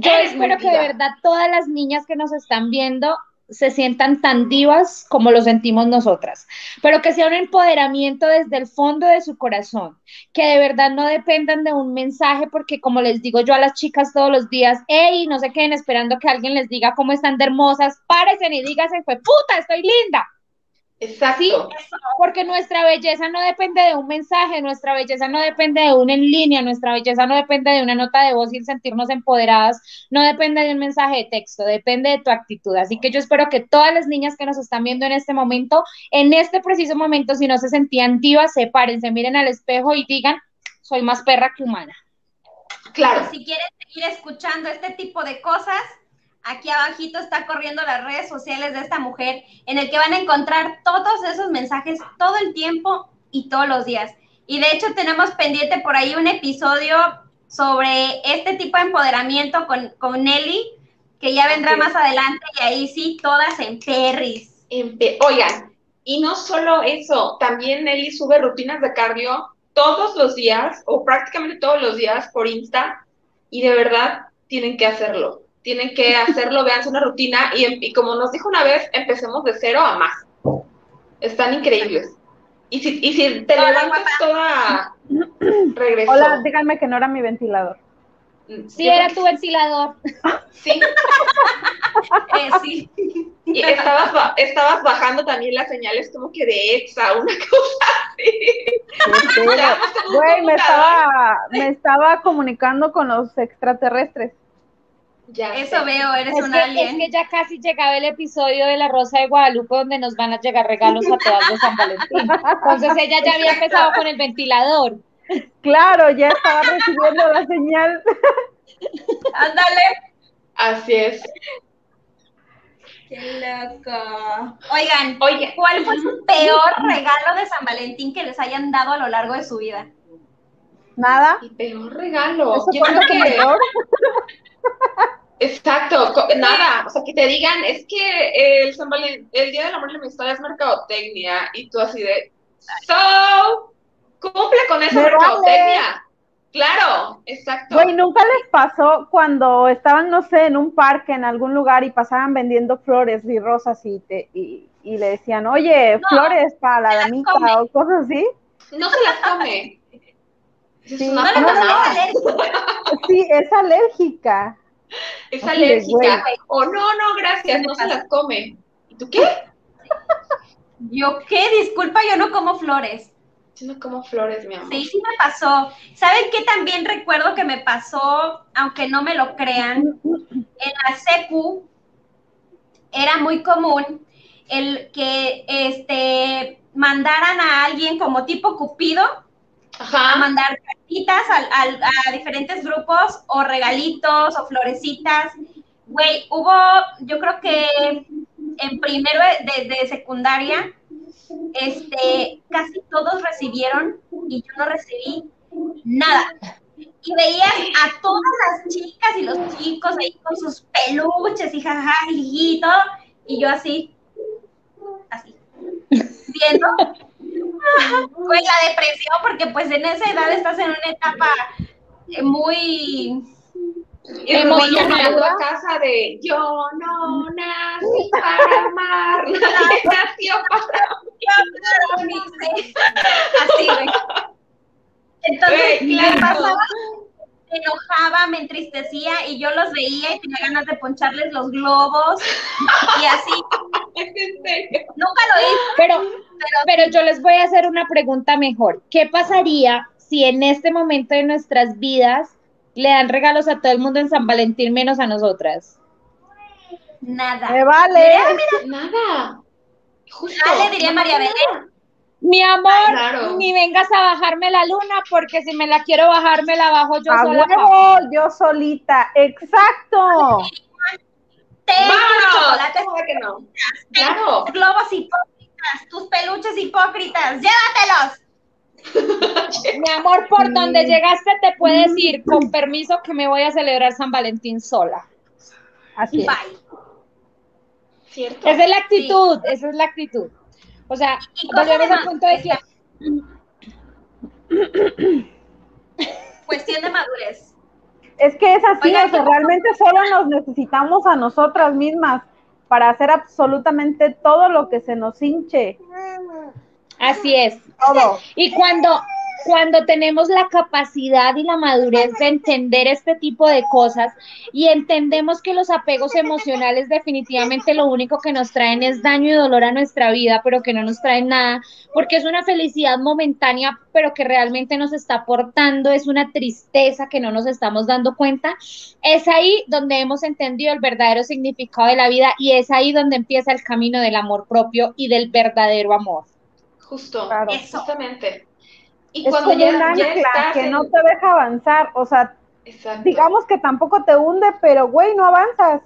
Yo Eres espero que de verdad todas las niñas que nos están viendo se sientan tan divas como lo sentimos nosotras, pero que sea un empoderamiento desde el fondo de su corazón, que de verdad no dependan de un mensaje, porque como les digo yo a las chicas todos los días, hey, no se queden esperando que alguien les diga cómo están de hermosas, párense y díganse, fue puta, estoy linda. Exacto. Sí, porque nuestra belleza no depende de un mensaje, nuestra belleza no depende de un en línea, nuestra belleza no depende de una nota de voz y el sentirnos empoderadas, no depende de un mensaje de texto, depende de tu actitud. Así que yo espero que todas las niñas que nos están viendo en este momento, en este preciso momento, si no se sentían divas, se paren, se miren al espejo y digan, soy más perra que humana. Claro. Si quieren seguir escuchando este tipo de cosas, aquí abajito está corriendo las redes sociales de esta mujer, en el que van a encontrar todos esos mensajes todo el tiempo y todos los días. Y de hecho tenemos pendiente por ahí un episodio sobre este tipo de empoderamiento con, con Nelly, que ya vendrá más adelante y ahí sí, todas en perris. Empe- Oigan, y no solo eso, también Nelly sube rutinas de cardio todos los días o prácticamente todos los días por Insta y de verdad tienen que hacerlo. Tienen que hacerlo, vean una rutina y, y como nos dijo una vez, empecemos de cero a más. Están increíbles. Y si, y si te Hola, levantas toda regresó. Hola, díganme que no era mi ventilador. Mm, Sí, yo era tu ventilador. Sí. Eh, sí. Y estabas, ba- estabas bajando también las señales como que de EXA, una cosa así. Güey, me estaba, me estaba comunicando con los extraterrestres. Ya Eso sé. veo, eres Es un que, es alien. que ya casi llegaba el episodio de La Rosa de Guadalupe donde nos van a llegar regalos a todas de San Valentín. Entonces ella ya había empezado con el ventilador. Claro, ya estaba recibiendo la señal. Ándale. Así es. Qué loco. Oigan, Oye, ¿cuál fue su peor regalo de San Valentín que les hayan dado a lo largo de su vida? Nada. el peor regalo. Eso Yo creo que peor. Exacto, nada, o sea, que te digan, es que el, San Valen- el Día del Amor y la Amistad es mercadotecnia, y tú así de, so, cumple con esa Me vale. mercadotecnia. Claro, exacto. Güey, ¿nunca les pasó cuando estaban, no sé, en un parque, en algún lugar y pasaban vendiendo flores y rosas y, te, y, y le decían, oye, No, flores para la damita o cosas así? No se las come. Sí. No No, no. Sí, es alérgica. Es Así alérgica. O no, no, gracias, no se las come. ¿Y tú qué? Yo qué, disculpa, yo no como flores. Yo no como flores, mi amor. Sí, sí me pasó. ¿Saben qué también recuerdo que me pasó, aunque no me lo crean? En la secu era muy común el que este mandaran a alguien como tipo Cupido a mandar a diferentes grupos o regalitos o florecitas. Güey, hubo, yo creo que en primero de, de secundaria, este, casi todos recibieron y yo no recibí nada. Y veías a todas las chicas y los chicos ahí con sus peluches y jajaja y todo, y yo así, así, viendo pues la depresión, porque pues en esa edad estás en una etapa eh, muy llegando a casa de yo no nací para amar, nació para así, güey. Entonces, me claro. pasaba, me enojaba, me entristecía y yo los veía y tenía ganas de poncharles los globos y así. Es en serio. Nunca lo hice. Pero, pero yo les voy a hacer una pregunta mejor. ¿Qué pasaría si en este momento de nuestras vidas le dan regalos a todo el mundo en San Valentín menos a nosotras? Nada. Me vale. Nada. Justo. Ah, le diría María Belén. Mi amor, Claro. ni vengas a bajarme la luna porque si me la quiero bajar me la bajo yo A sola. huevo, yo solita. Exacto. ¡Vámonos! chocolates, ¿Cómo de que no? Claro. tus globos hipócritas, tus peluches hipócritas, llévatelos. Mi amor, por donde llegaste te puedes ir. Con permiso que me voy a celebrar San Valentín sola. Así es. Bye. Cierto. Esa es la actitud, esa es la actitud. O sea, volvemos al punto de que Cuestión de madurez. Es que es así, Oigan, o sea, ¿qué- realmente solo nos necesitamos a nosotras mismas para hacer absolutamente todo lo que se nos hinche. así es. Todo. Y cuando, cuando tenemos la capacidad y la madurez de entender este tipo de cosas y entendemos que los apegos emocionales definitivamente lo único que nos traen es daño y dolor a nuestra vida, pero que no nos traen nada, porque es una felicidad momentánea, pero que realmente nos está aportando, es una tristeza que no nos estamos dando cuenta, es ahí donde hemos entendido el verdadero significado de la vida y es ahí donde empieza el camino del amor propio y del verdadero amor. Justo. Claro. Eso. Y Es cuando como ya, un ancla que en- no te deja avanzar. O sea, Exacto. digamos que tampoco te hunde, pero güey, no avanzas.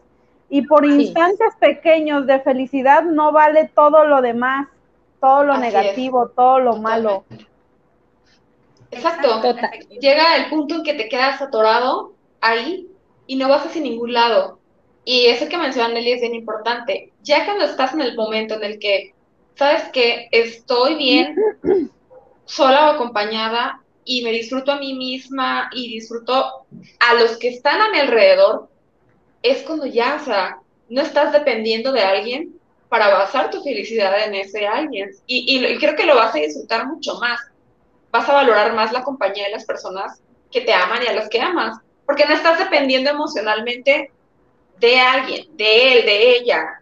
Y por Sí. instantes pequeños de felicidad no vale todo lo demás, todo lo Así es. negativo, todo lo malo. Exacto. Total. Llega el punto en que te quedas atorado ahí y no vas hacia ningún lado. Y eso que menciona Nelly es bien importante. Ya cuando estás en el momento en el que, ¿sabes que Estoy bien sola o acompañada y me disfruto a mí misma y disfruto a los que están a mi alrededor, es cuando ya, o sea, no estás dependiendo de alguien para basar tu felicidad en ese alguien. Y, y, creo que lo vas a disfrutar mucho más. Vas a valorar más la compañía de las personas que te aman y a las que amas, porque no estás dependiendo emocionalmente de alguien, de él, de ella.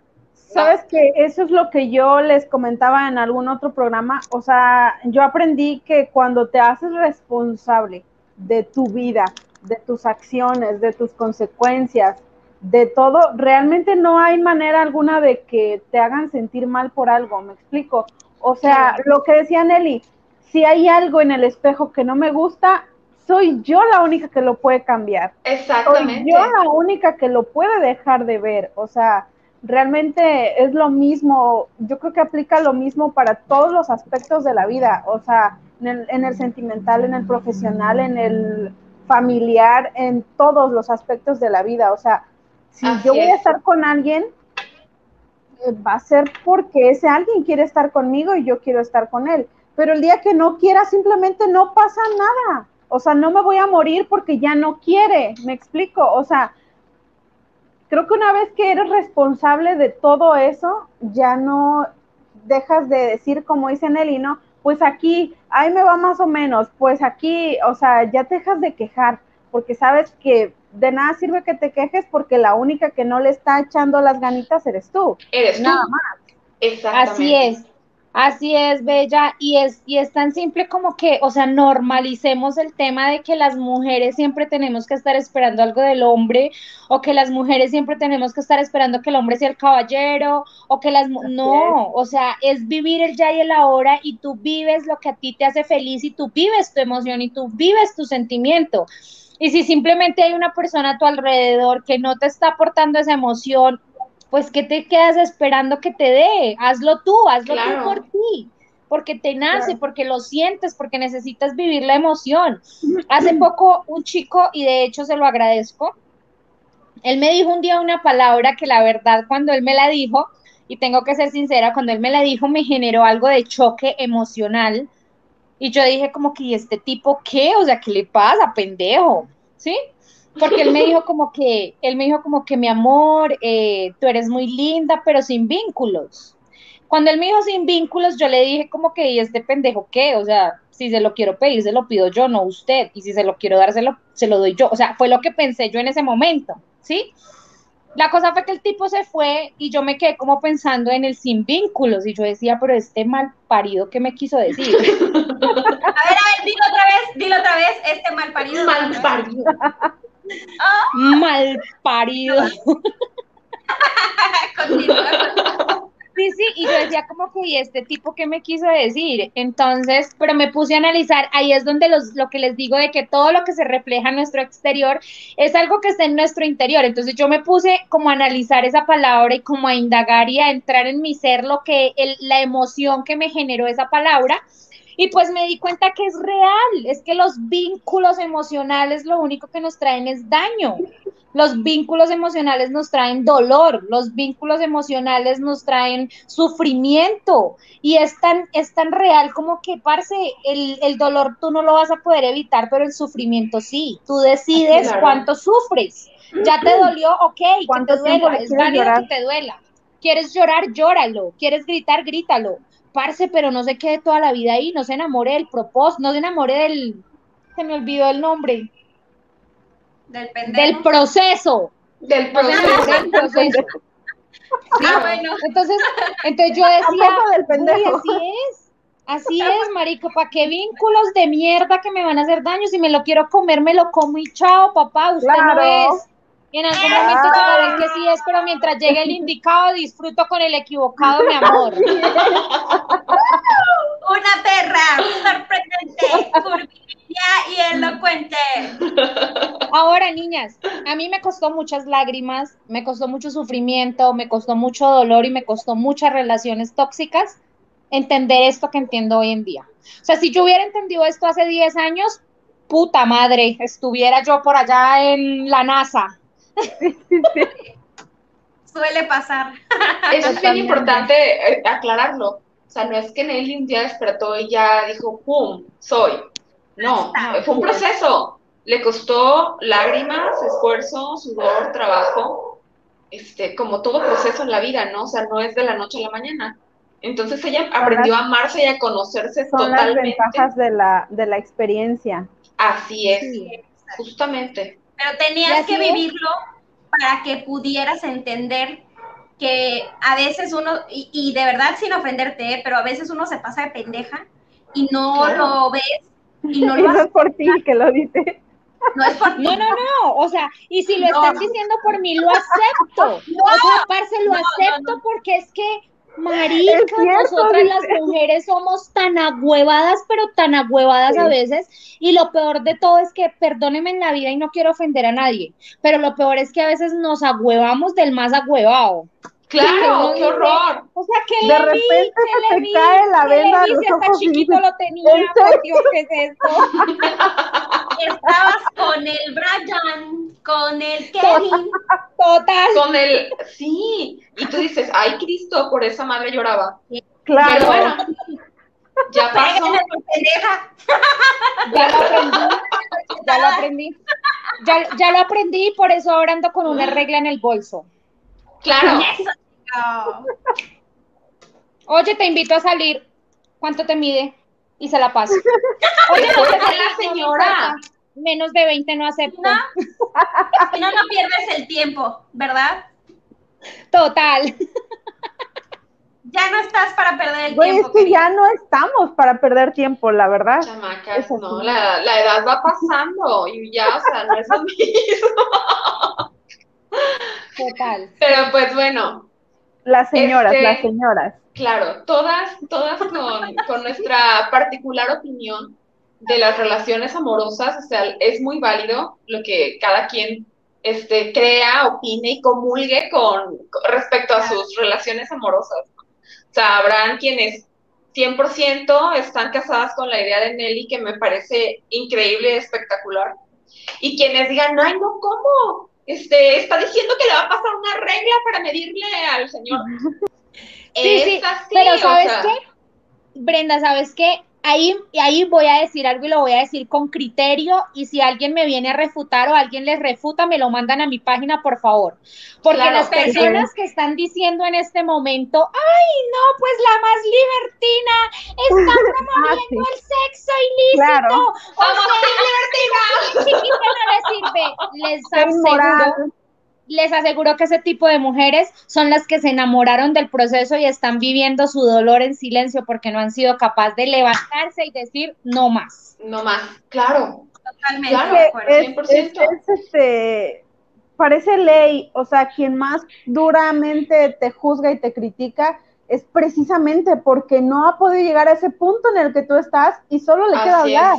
Sabes que eso es lo que yo les comentaba en algún otro programa. O sea, yo aprendí que cuando te haces responsable de tu vida, de tus acciones, de tus consecuencias, de todo, realmente no hay manera alguna de que te hagan sentir mal por algo, me explico. O sea, lo que decía Nelly, si hay algo en el espejo que no me gusta, soy yo la única que lo puede cambiar. Exactamente. Soy yo la única que lo puede dejar de ver. O sea, realmente es lo mismo, yo creo que aplica lo mismo para todos los aspectos de la vida, o sea, en el, sentimental, en el profesional, en el familiar, en todos los aspectos de la vida, o sea, si yo voy a estar con alguien, eh, va a ser porque ese alguien quiere estar conmigo y yo quiero estar con él, pero el día que no quiera, simplemente no pasa nada, o sea, no me voy a morir porque ya no quiere, me explico, o sea, creo que una vez que eres responsable de todo eso, ya no dejas de decir como dice Nelly, ¿no? Pues aquí, ahí me va más o menos, pues aquí, o sea, ya te dejas de quejar, porque sabes que de nada sirve que te quejes porque la única que no le está echando las ganitas eres tú. Eres nada más. Exactamente. Así es. Así es, Bella, y es, y es tan simple como que, o sea, normalicemos el tema de que las mujeres siempre tenemos que estar esperando algo del hombre, o que las mujeres siempre tenemos que estar esperando que el hombre sea el caballero, o que las no, o sea, es vivir el ya y el ahora, y tú vives lo que a ti te hace feliz, y tú vives tu emoción, y tú vives tu sentimiento. Y si simplemente hay una persona a tu alrededor que no te está aportando esa emoción pues ¿qué te quedas esperando que te dé? Hazlo tú, hazlo tú por ti, porque te nace, porque lo sientes, porque necesitas vivir la emoción. Hace poco un chico, y de hecho se lo agradezco, él me dijo un día una palabra que la verdad cuando él me la dijo, y tengo que ser sincera, cuando él me la dijo me generó algo de choque emocional. Y yo dije como que, ¿y este tipo qué? O sea, ¿qué le pasa, pendejo? ¿Sí? Porque él me dijo como que, él me dijo como que mi amor, eh, tú eres muy linda, pero sin vínculos. Cuando él me dijo sin vínculos, yo le dije como que, ¿y este pendejo qué? O sea, si se lo quiero pedir, se lo pido yo, no usted. Y si se lo quiero dar, se lo, se lo doy yo. O sea, fue lo que pensé yo en ese momento, ¿sí? La cosa fue que el tipo se fue y yo me quedé como pensando en el sin vínculos y yo decía, pero este mal parido, ¿qué me quiso decir? a ver, a ver, dilo otra vez, dilo otra vez, este mal parido. Mal parido. Mal parido. Sí, sí, y yo decía como que, ¿y este tipo qué me quiso decir? Entonces, pero me puse a analizar, ahí es donde los, lo que les digo de que todo lo que se refleja en nuestro exterior es algo que está en nuestro interior. Entonces yo me puse como a analizar esa palabra y como a indagar y a entrar en mi ser lo que, el, la emoción que me generó esa palabra y pues me di cuenta que es real, es que los vínculos emocionales lo único que nos traen es daño. Los vínculos emocionales nos traen dolor, los vínculos emocionales nos traen sufrimiento y es tan, es tan real como que, parce, el, el dolor tú no lo vas a poder evitar, pero el sufrimiento sí. Tú decides cuánto sufres. Ya te dolió, ok, que te duela, es válido que te duela. ¿Quieres llorar? Llóralo. ¿Quieres gritar? Grítalo parce, pero no se quede toda la vida ahí, no se enamore del propósito, no se enamore del, se me olvidó el nombre. Del pendejo. Del proceso. Del proceso. Ah, bueno. Entonces, entonces yo decía, así es, así es, marico, ¿para qué vínculos de mierda que me van a hacer daño? Si me lo quiero comer, me lo como y chao, papá, usted no es. Y en algún momento sabré que sí es, pero mientras llegue el indicado, disfruto con el equivocado, mi amor. Una perra sorprendente, y elocuente. Ahora, niñas, a mí me costó muchas lágrimas, me costó mucho sufrimiento, me costó mucho dolor y me costó muchas relaciones tóxicas entender esto que entiendo hoy en día. O sea, si yo hubiera entendido esto hace 10 años, puta madre, estuviera yo por allá en la NASA Suele pasar. Eso es bien importante eh, aclararlo. O sea, no es que Nelly un día despertó y ya dijo, ¡pum! Soy. No, fue un proceso. Le costó lágrimas, esfuerzo, sudor, trabajo, este, como todo proceso en la vida, ¿no? O sea, no es de la noche a la mañana. Entonces ella aprendió a amarse y a conocerse son totalmente. Las ventajas de la, de la experiencia. Así es, justamente. Pero tenías que vivirlo para que pudieras entender que a veces uno, y, de verdad sin ofenderte, ¿eh? pero a veces uno se pasa de pendeja y no lo ves y no lo es por ti que lo dices. No es por No, no, no. O sea, y si lo estás diciendo por mí, lo acepto. o sea, parce, lo acepto porque es que Marica, nosotras las mujeres somos tan agüevadas, pero tan agüevadas a veces. Y lo peor de todo es que, perdónenme en la vida y no quiero ofender a nadie, pero lo peor es que a veces nos agüevamos del más agüevado. Claro, qué horror. O sea, que de repente se te cae la venda de los ojos chiquito lo tenía, por Dios, ¿qué es esto? Estabas con el Brian, con el Kevin. Total. Con el, sí. Y tú dices, ay, Cristo, por esa madre lloraba. Claro. Pero bueno, ya pasó. Ya lo aprendí. Ya lo aprendí. Ya, ya lo aprendí y por eso ahora ando con una regla en el bolso. Claro. Oye, te invito a salir. ¿Cuánto te mide? Y se la paso. Oye, no la señora. Menos de 20 no acepto. No, no, no pierdes el tiempo, ¿verdad? Total. Ya no estás para perder el tiempo. Es que ya no estamos para perder tiempo, la verdad. Chamacas, no, la, la, edad va pasando y ya, o sea, no es lo mismo. Total. Pero pues bueno. Las señoras, las este, señoras. Claro, todas, todas con, nuestra particular opinión de las relaciones amorosas, o sea, es muy válido lo que cada quien este, crea, opine y comulgue con, respecto a sus relaciones amorosas. O sea, habrán quienes 100% están casadas con la idea de Nelly, que me parece increíble espectacular. Y quienes digan, ay, no, ¿cómo? Este, está diciendo que le va a pasar una regla para medirle al señor. Sí, sí, pero ¿sabes qué? Brenda, ¿sabes qué? Ahí, ahí voy a decir algo y lo voy a decir con criterio y si alguien me viene a refutar o alguien les refuta, me lo mandan a mi página, por favor. Porque las personas que están diciendo en este momento, ay, no, pues la más libertina está promoviendo el sexo ilícito. Claro. O sea, libertina. no les sirve. Les aseguro les aseguro que ese tipo de mujeres son las que se enamoraron del proceso y están viviendo su dolor en silencio porque no han sido capaces de levantarse y decir no más. No más, claro. Totalmente. Claro, es, este, parece ley, o sea, quien más duramente te juzga y te critica es precisamente porque no ha podido llegar a ese punto en el que tú estás y solo le queda hablar.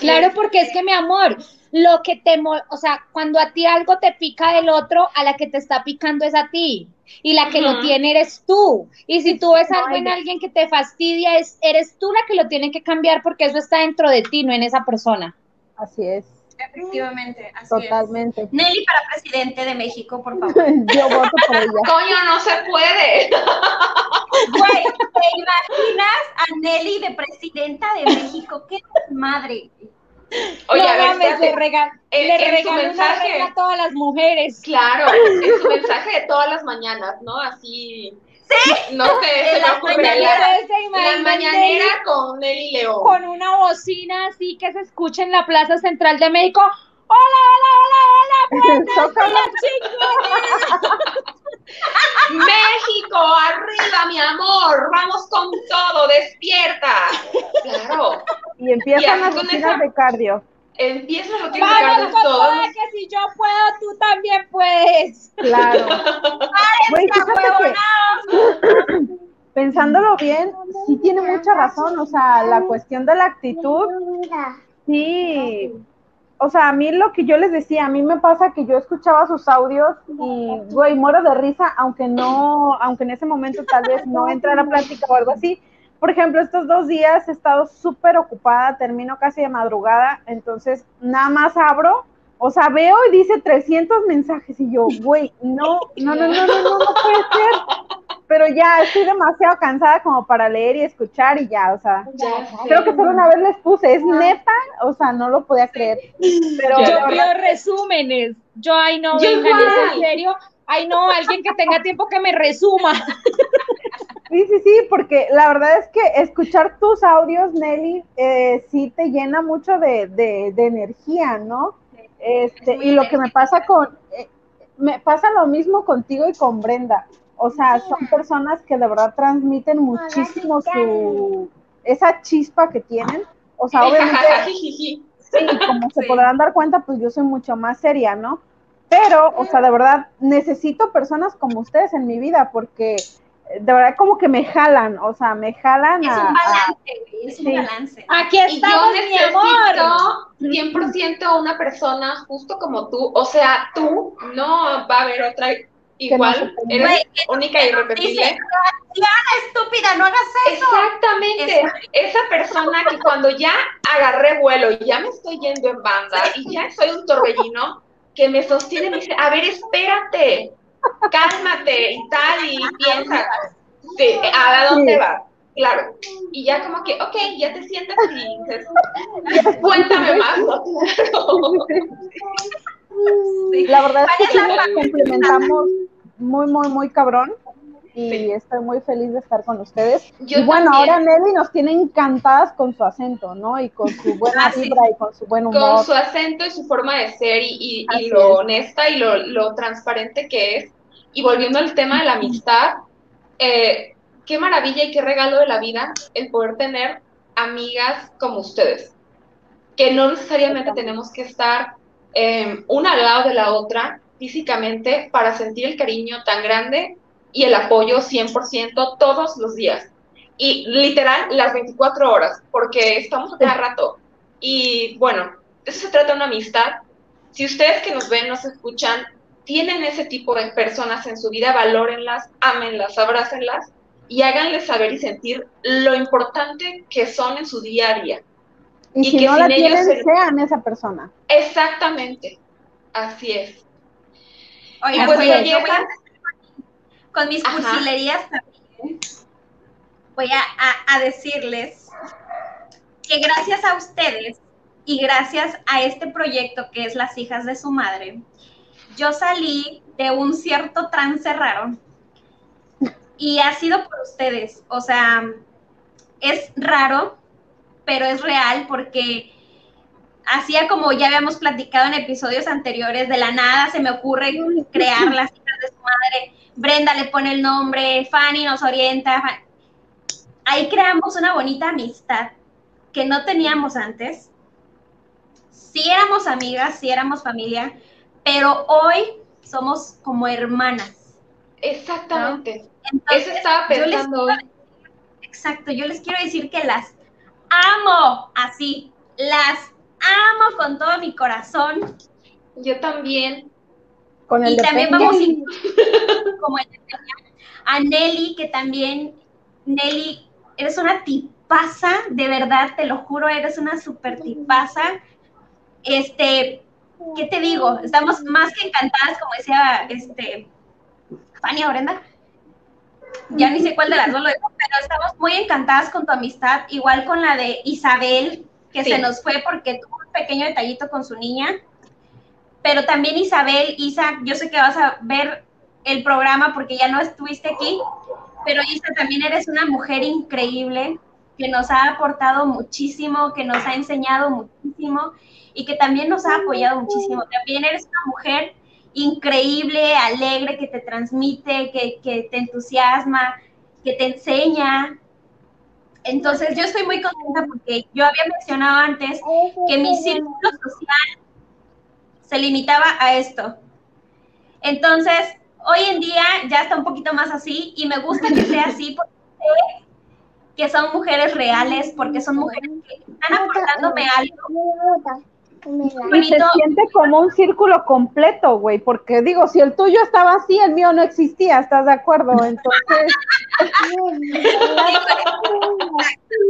claro, porque es que mi amor, lo que te, o sea, cuando a ti algo te pica del otro, a la que te está picando es a ti. Y la que lo tiene eres tú. Y si tú ves algo en alguien que te fastidia, es, eres tú la que lo tiene que cambiar porque eso está dentro de ti, no en esa persona. Así es. Efectivamente, así Totalmente. Nelly para presidente de México, por favor. Yo voto por ella. Coño, no se puede. Güey, ¿te imaginas a Nelly de presidenta de México? ¡Qué madre! Oye, a ver, le, rega le mensaje, a todas las mujeres. Claro, en su mensaje de todas las mañanas, ¿no? Así. Sí. No sé, se me ocurre la, mañanera con Nelly León. Con una bocina así que se escucha en la Plaza Central de México. ¡Hola, hola, hola, hola! México, arriba, mi amor, vamos con todo, despierta. Claro. Y empiezan las rutinas de cardio. Empiezan las rutinas de cardio que si yo puedo, tú también puedes. Claro. pensándolo bien, sí tiene mucha razón, o sea, la cuestión de la actitud, sí, o sea, a mí lo que yo les decía, a mí me pasa que yo escuchaba sus audios y, güey, muero de risa, aunque no, aunque en ese momento tal vez no entra a plática o algo así. Por ejemplo, estos dos días he estado súper ocupada, termino casi de madrugada, entonces nada más abro, o sea, veo y dice 300 mensajes y yo, güey, no, no, no, no, no, no, no puede ser pero ya estoy demasiado cansada como para leer y escuchar y ya, o sea, creo que solo una vez les puse, es neta, o sea, no lo podía creer. Pero yo veo resúmenes, yo ay no, en serio, ay no, alguien que tenga tiempo que me resuma. Sí, sí, sí, porque la verdad es que escuchar tus audios, Nelly, eh, sí te llena mucho de, de, energía, ¿no? Este, y lo que me pasa con, eh, me pasa lo mismo contigo y con Brenda. O sea, son personas que de verdad transmiten muchísimo su esa chispa que tienen. O sea, obviamente, sí, como se podrán dar cuenta, pues yo soy mucho más seria, ¿no? Pero, o sea, de verdad, necesito personas como ustedes en mi vida porque de verdad como que me jalan, o sea, me jalan es a... un balance, güey, es un balance. Aquí Y yo estamos, mi amor. necesito 100% una persona justo como tú. O sea, tú no va a haber otra igual. no Eres única y irrepetible. Dice, Diana, estúpida, no hagas eso. Exactamente. Esa persona que cuando ya agarré vuelo y ya me estoy yendo en banda y ya soy un torbellino, que me sostiene y me dice, a ver, espérate, cálmate y tal, y piensa, sí, ¿a dónde Sí. vas? Claro. Y ya como que, ok, ya te sientas y dices, cuéntame más, ¿no? Claro. Sí. La verdad es que sí Vaya, nos complementamos muy, muy, muy cabrón. Y Sí. estoy muy feliz de estar con ustedes. Yo y bueno, también. ahora Nelly nos tiene encantadas con su acento, ¿no? Y con su buena Ah, sí. vibra y con su buen con humor. su acento y su forma de ser y, y- y lo es. honesta y lo, lo transparente que es. Y volviendo al tema de la amistad, eh, qué maravilla y qué regalo de la vida el poder tener amigas como ustedes, que no necesariamente tenemos que estar eh, una al lado de la otra físicamente para sentir el cariño tan grande y el apoyo 100% todos los días. Y literal las 24 horas, porque estamos a cada rato. Y bueno, de eso se trata una amistad. Si ustedes que nos ven, nos escuchan, tienen ese tipo de personas en su vida, valórenlas, ámenlas, abrácenlas y háganles saber y sentir lo importante que son en su día a día. Y, y si que no la sin ellos tienen, ser- sean esa persona. Exactamente. Así es. Y pues yo voy a con mis Ajá. cursilerías también. Voy a, a- a decirles que gracias a ustedes y gracias a este proyecto que es Las hijas de su madre, yo salí de un cierto trance raro y ha sido por ustedes. O sea, es raro, pero es real porque hacía como ya habíamos platicado en episodios anteriores, de la nada se me ocurre crear las hijas de su madre. Brenda le pone el nombre, Fanny nos orienta. Ahí creamos una bonita amistad que no teníamos antes. Sí éramos amigas, sí éramos familia, pero hoy somos como hermanas. Exactamente. Entonces, Eso estaba yo les pensando. Exacto, yo les quiero decir que las amo así, las amo con todo mi corazón Yo también. Con el y también vamos a como el de a Nelly, que también, Nelly, eres una tipaza, de verdad, te lo juro, eres una super tipaza. Este, ¿qué te digo? Estamos más que encantadas, como decía este Fanny o Brenda. Ya ni sé cuál de las dos lo digo, pero estamos muy encantadas con tu amistad, igual con la de Isabel, que Sí. se nos fue porque tuvo un pequeño detallito con su niña. Pero también Isabel, Isa, yo sé que vas a ver el programa porque ya no estuviste aquí, pero Isa, también eres una mujer increíble que nos ha aportado muchísimo, que nos ha enseñado muchísimo y que también nos ha apoyado muchísimo. También eres una mujer increíble, alegre, que te transmite, que, que te entusiasma, que te enseña. Entonces yo estoy muy contenta porque yo había mencionado antes que mi círculo social se limitaba a esto. Entonces, hoy en día ya está un poquito más así y me gusta que sea así porque sé que son mujeres reales, porque son mujeres que están aportándome algo. Y se siente como un círculo completo, güey, porque digo, si el tuyo estaba así, el mío no existía, ¿estás de acuerdo? Entonces,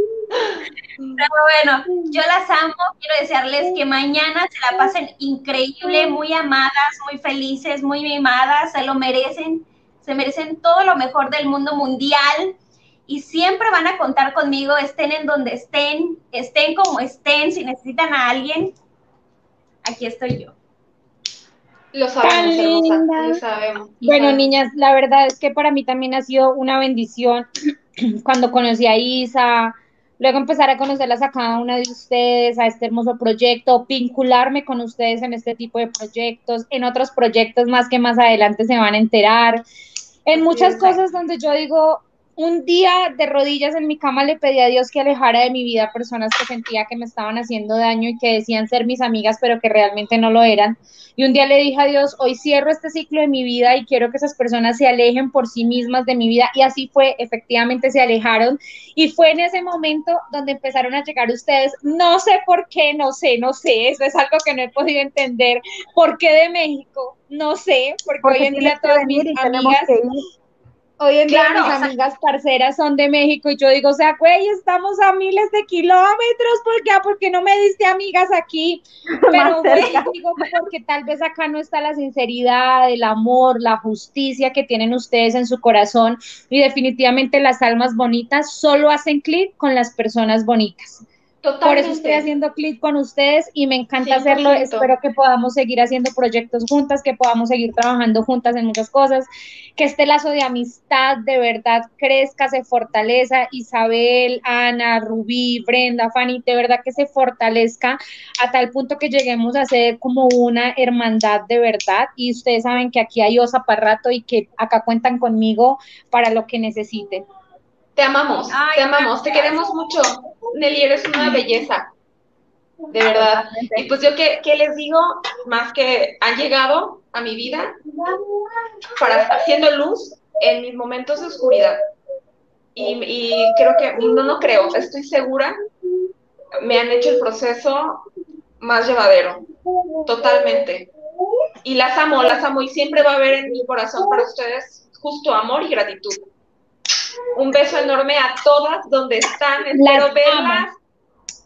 Pero bueno, yo las amo, quiero desearles que mañana se la pasen increíble, muy amadas, muy felices, muy mimadas, se lo merecen, se merecen todo lo mejor del mundo mundial y siempre van a contar conmigo, estén en donde estén, estén como estén, si necesitan a alguien, aquí estoy yo. Lo sabemos, Tan hermosa. linda. Lo sabemos. Bueno, niñas, la verdad es que para mí también ha sido una bendición cuando conocí a Isa, luego empezar a conocerlas a cada una de ustedes, a este hermoso proyecto, vincularme con ustedes en este tipo de proyectos, en otros proyectos más que más adelante se van a enterar, en muchas cosas donde yo digo, un día de rodillas en mi cama le pedí a Dios que alejara de mi vida personas que sentía que me estaban haciendo daño y que decían ser mis amigas, pero que realmente no lo eran. Y un día le dije a Dios, hoy cierro este ciclo de mi vida y quiero que esas personas se alejen por sí mismas de mi vida. Y así fue, efectivamente se alejaron. Y fue en ese momento donde empezaron a llegar ustedes. No sé por qué, no sé, no sé, eso es algo que no he podido entender. ¿Por qué de México? No sé, porque, hoy en día todas mis amigas Hoy en día mis amigas parceras son de México y yo digo, o sea, güey, estamos a miles de kilómetros, ¿por qué? Porque no me diste amigas aquí. Pero güey, digo porque tal vez acá no está la sinceridad, el amor, la justicia que tienen ustedes en su corazón y definitivamente las almas bonitas solo hacen clic con las personas bonitas. Por eso estoy haciendo clic con ustedes y me encanta hacerlo. Espero que podamos seguir haciendo proyectos juntas, que podamos seguir trabajando juntas en muchas cosas, que este lazo de amistad de verdad crezca, se fortaleza. Isabel, Ana, Rubí, Brenda, Fanny, de verdad que se fortalezca a tal punto que lleguemos a ser como una hermandad de verdad. Y ustedes saben que aquí hay osa para rato y que acá cuentan conmigo para lo que necesiten. Te amamos, te amamos, te queremos mucho. Nelly, eres una belleza. De verdad. Y pues yo que, les digo, más que han llegado a mi vida para haciendo luz en mis momentos de oscuridad. Y, creo que, no, no creo, estoy segura, me han hecho el proceso más llevadero, totalmente. Y las amo, las amo y siempre va a haber en mi corazón para ustedes justo amor y gratitud. Un beso enorme a todas donde están. Espero verlas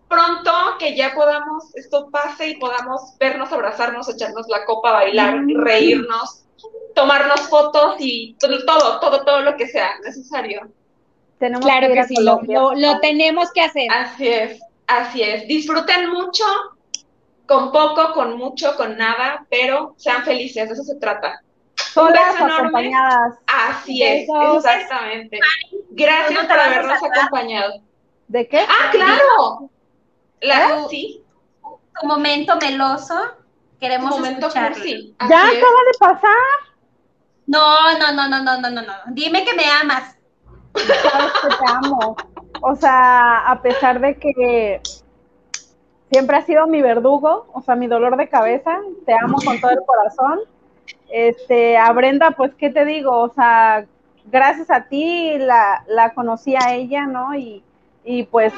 pronto, que ya podamos, esto pase y podamos vernos, abrazarnos, echarnos la copa, bailar, reírnos, tomarnos fotos y todo, todo, todo lo que sea necesario. claro que, sí, lo, lo, tenemos que hacer. Así es, así es. Disfruten mucho, con poco, con mucho, con nada, pero sean felices, de eso se trata. Todas acompañadas. Así es, exactamente. Gracias por habernos acompañado. ¿De qué? Ah, claro. La, ¿Eh? sí. Tu momento meloso. Queremos tu momento escucharlo. Ya acaba de pasar. No, no, no, no, no, no, no, no. Dime que me amas. Sabes que te amo. O sea, a pesar de que siempre has sido mi verdugo, o sea, mi dolor de cabeza, te amo con todo el corazón este, a Brenda, pues, ¿qué te digo? O sea, gracias a ti la, la conocí a ella, ¿no? Y, y pues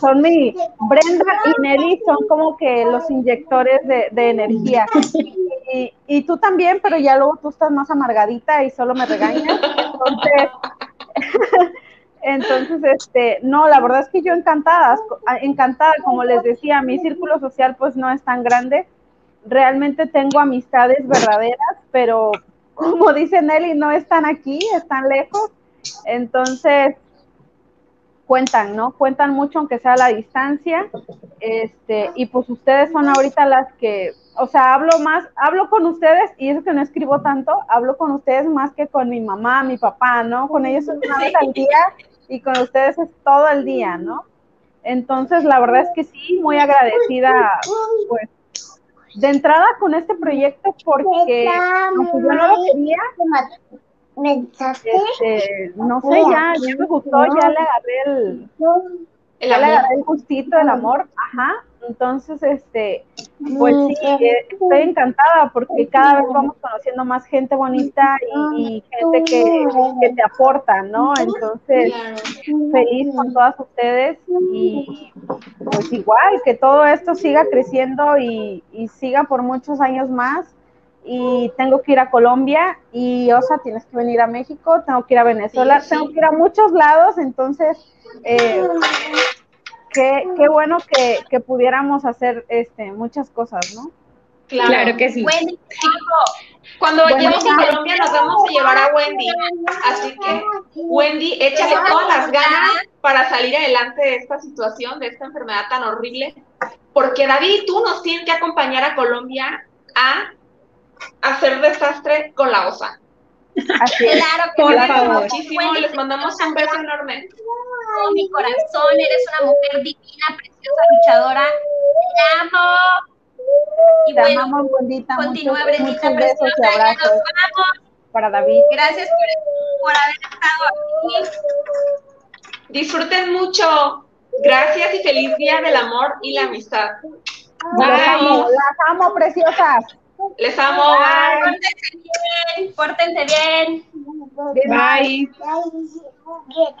son mi, Brenda y Nelly son como que los inyectores de, de energía. Y, y, tú también, pero ya luego tú estás más amargadita y solo me regañas. Entonces, entonces, este, no, la verdad es que yo encantada, encantada, como les decía, mi círculo social pues no es tan grande, realmente tengo amistades verdaderas, pero como dice Nelly, no están aquí, están lejos. Entonces, cuentan, ¿no? Cuentan mucho, aunque sea a la distancia. Este, y pues ustedes son ahorita las que, o sea, hablo más, hablo con ustedes, y eso que no escribo tanto, hablo con ustedes más que con mi mamá, mi papá, ¿no? Con ellos es una vez al día y con ustedes es todo el día, ¿no? Entonces, la verdad es que sí, muy agradecida, pues, de entrada con este proyecto porque aunque yo no lo quería, este, no sé, ya, ya me gustó, ya le agarré el, el, ya le agarré el gustito, el amor, ajá, entonces, este, pues sí, eh, estoy encantada porque cada vez vamos conociendo más gente bonita y, gente que, te aporta, ¿no? Entonces, feliz con todas ustedes y pues igual, que todo esto siga creciendo y, siga por muchos años más. Y tengo que ir a Colombia y, Osa, tienes que venir a México, tengo que ir a Venezuela, tengo que ir a muchos lados, entonces... Eh, qué, qué bueno que, que, pudiéramos hacer este, muchas cosas, ¿no? Claro, que sí. Wendy, cuando vayamos a Colombia nos vamos a llevar a Wendy. Así que, Wendy, échale todas las ganas para salir adelante de esta situación, de esta enfermedad tan horrible. Porque David y tú nos tienen que acompañar a Colombia a hacer desastre con la OSA. Así es. Claro que Por favor. Muchísimo, les mandamos un beso enorme. todo mi corazón, eres una mujer divina, preciosa, luchadora. Te amo. Y Te bueno, amamos, Brendita. continúa, Muchos, Brendita, muchos besos preciosa. y Ya nos abrazos vamos. para David. Gracias por, por haber estado aquí. Disfruten mucho. Gracias y feliz día del amor y la amistad. Las amo, las amo, preciosas. Les amo. Bye. Pórtense bien, pórtense bien. Bye. Bye.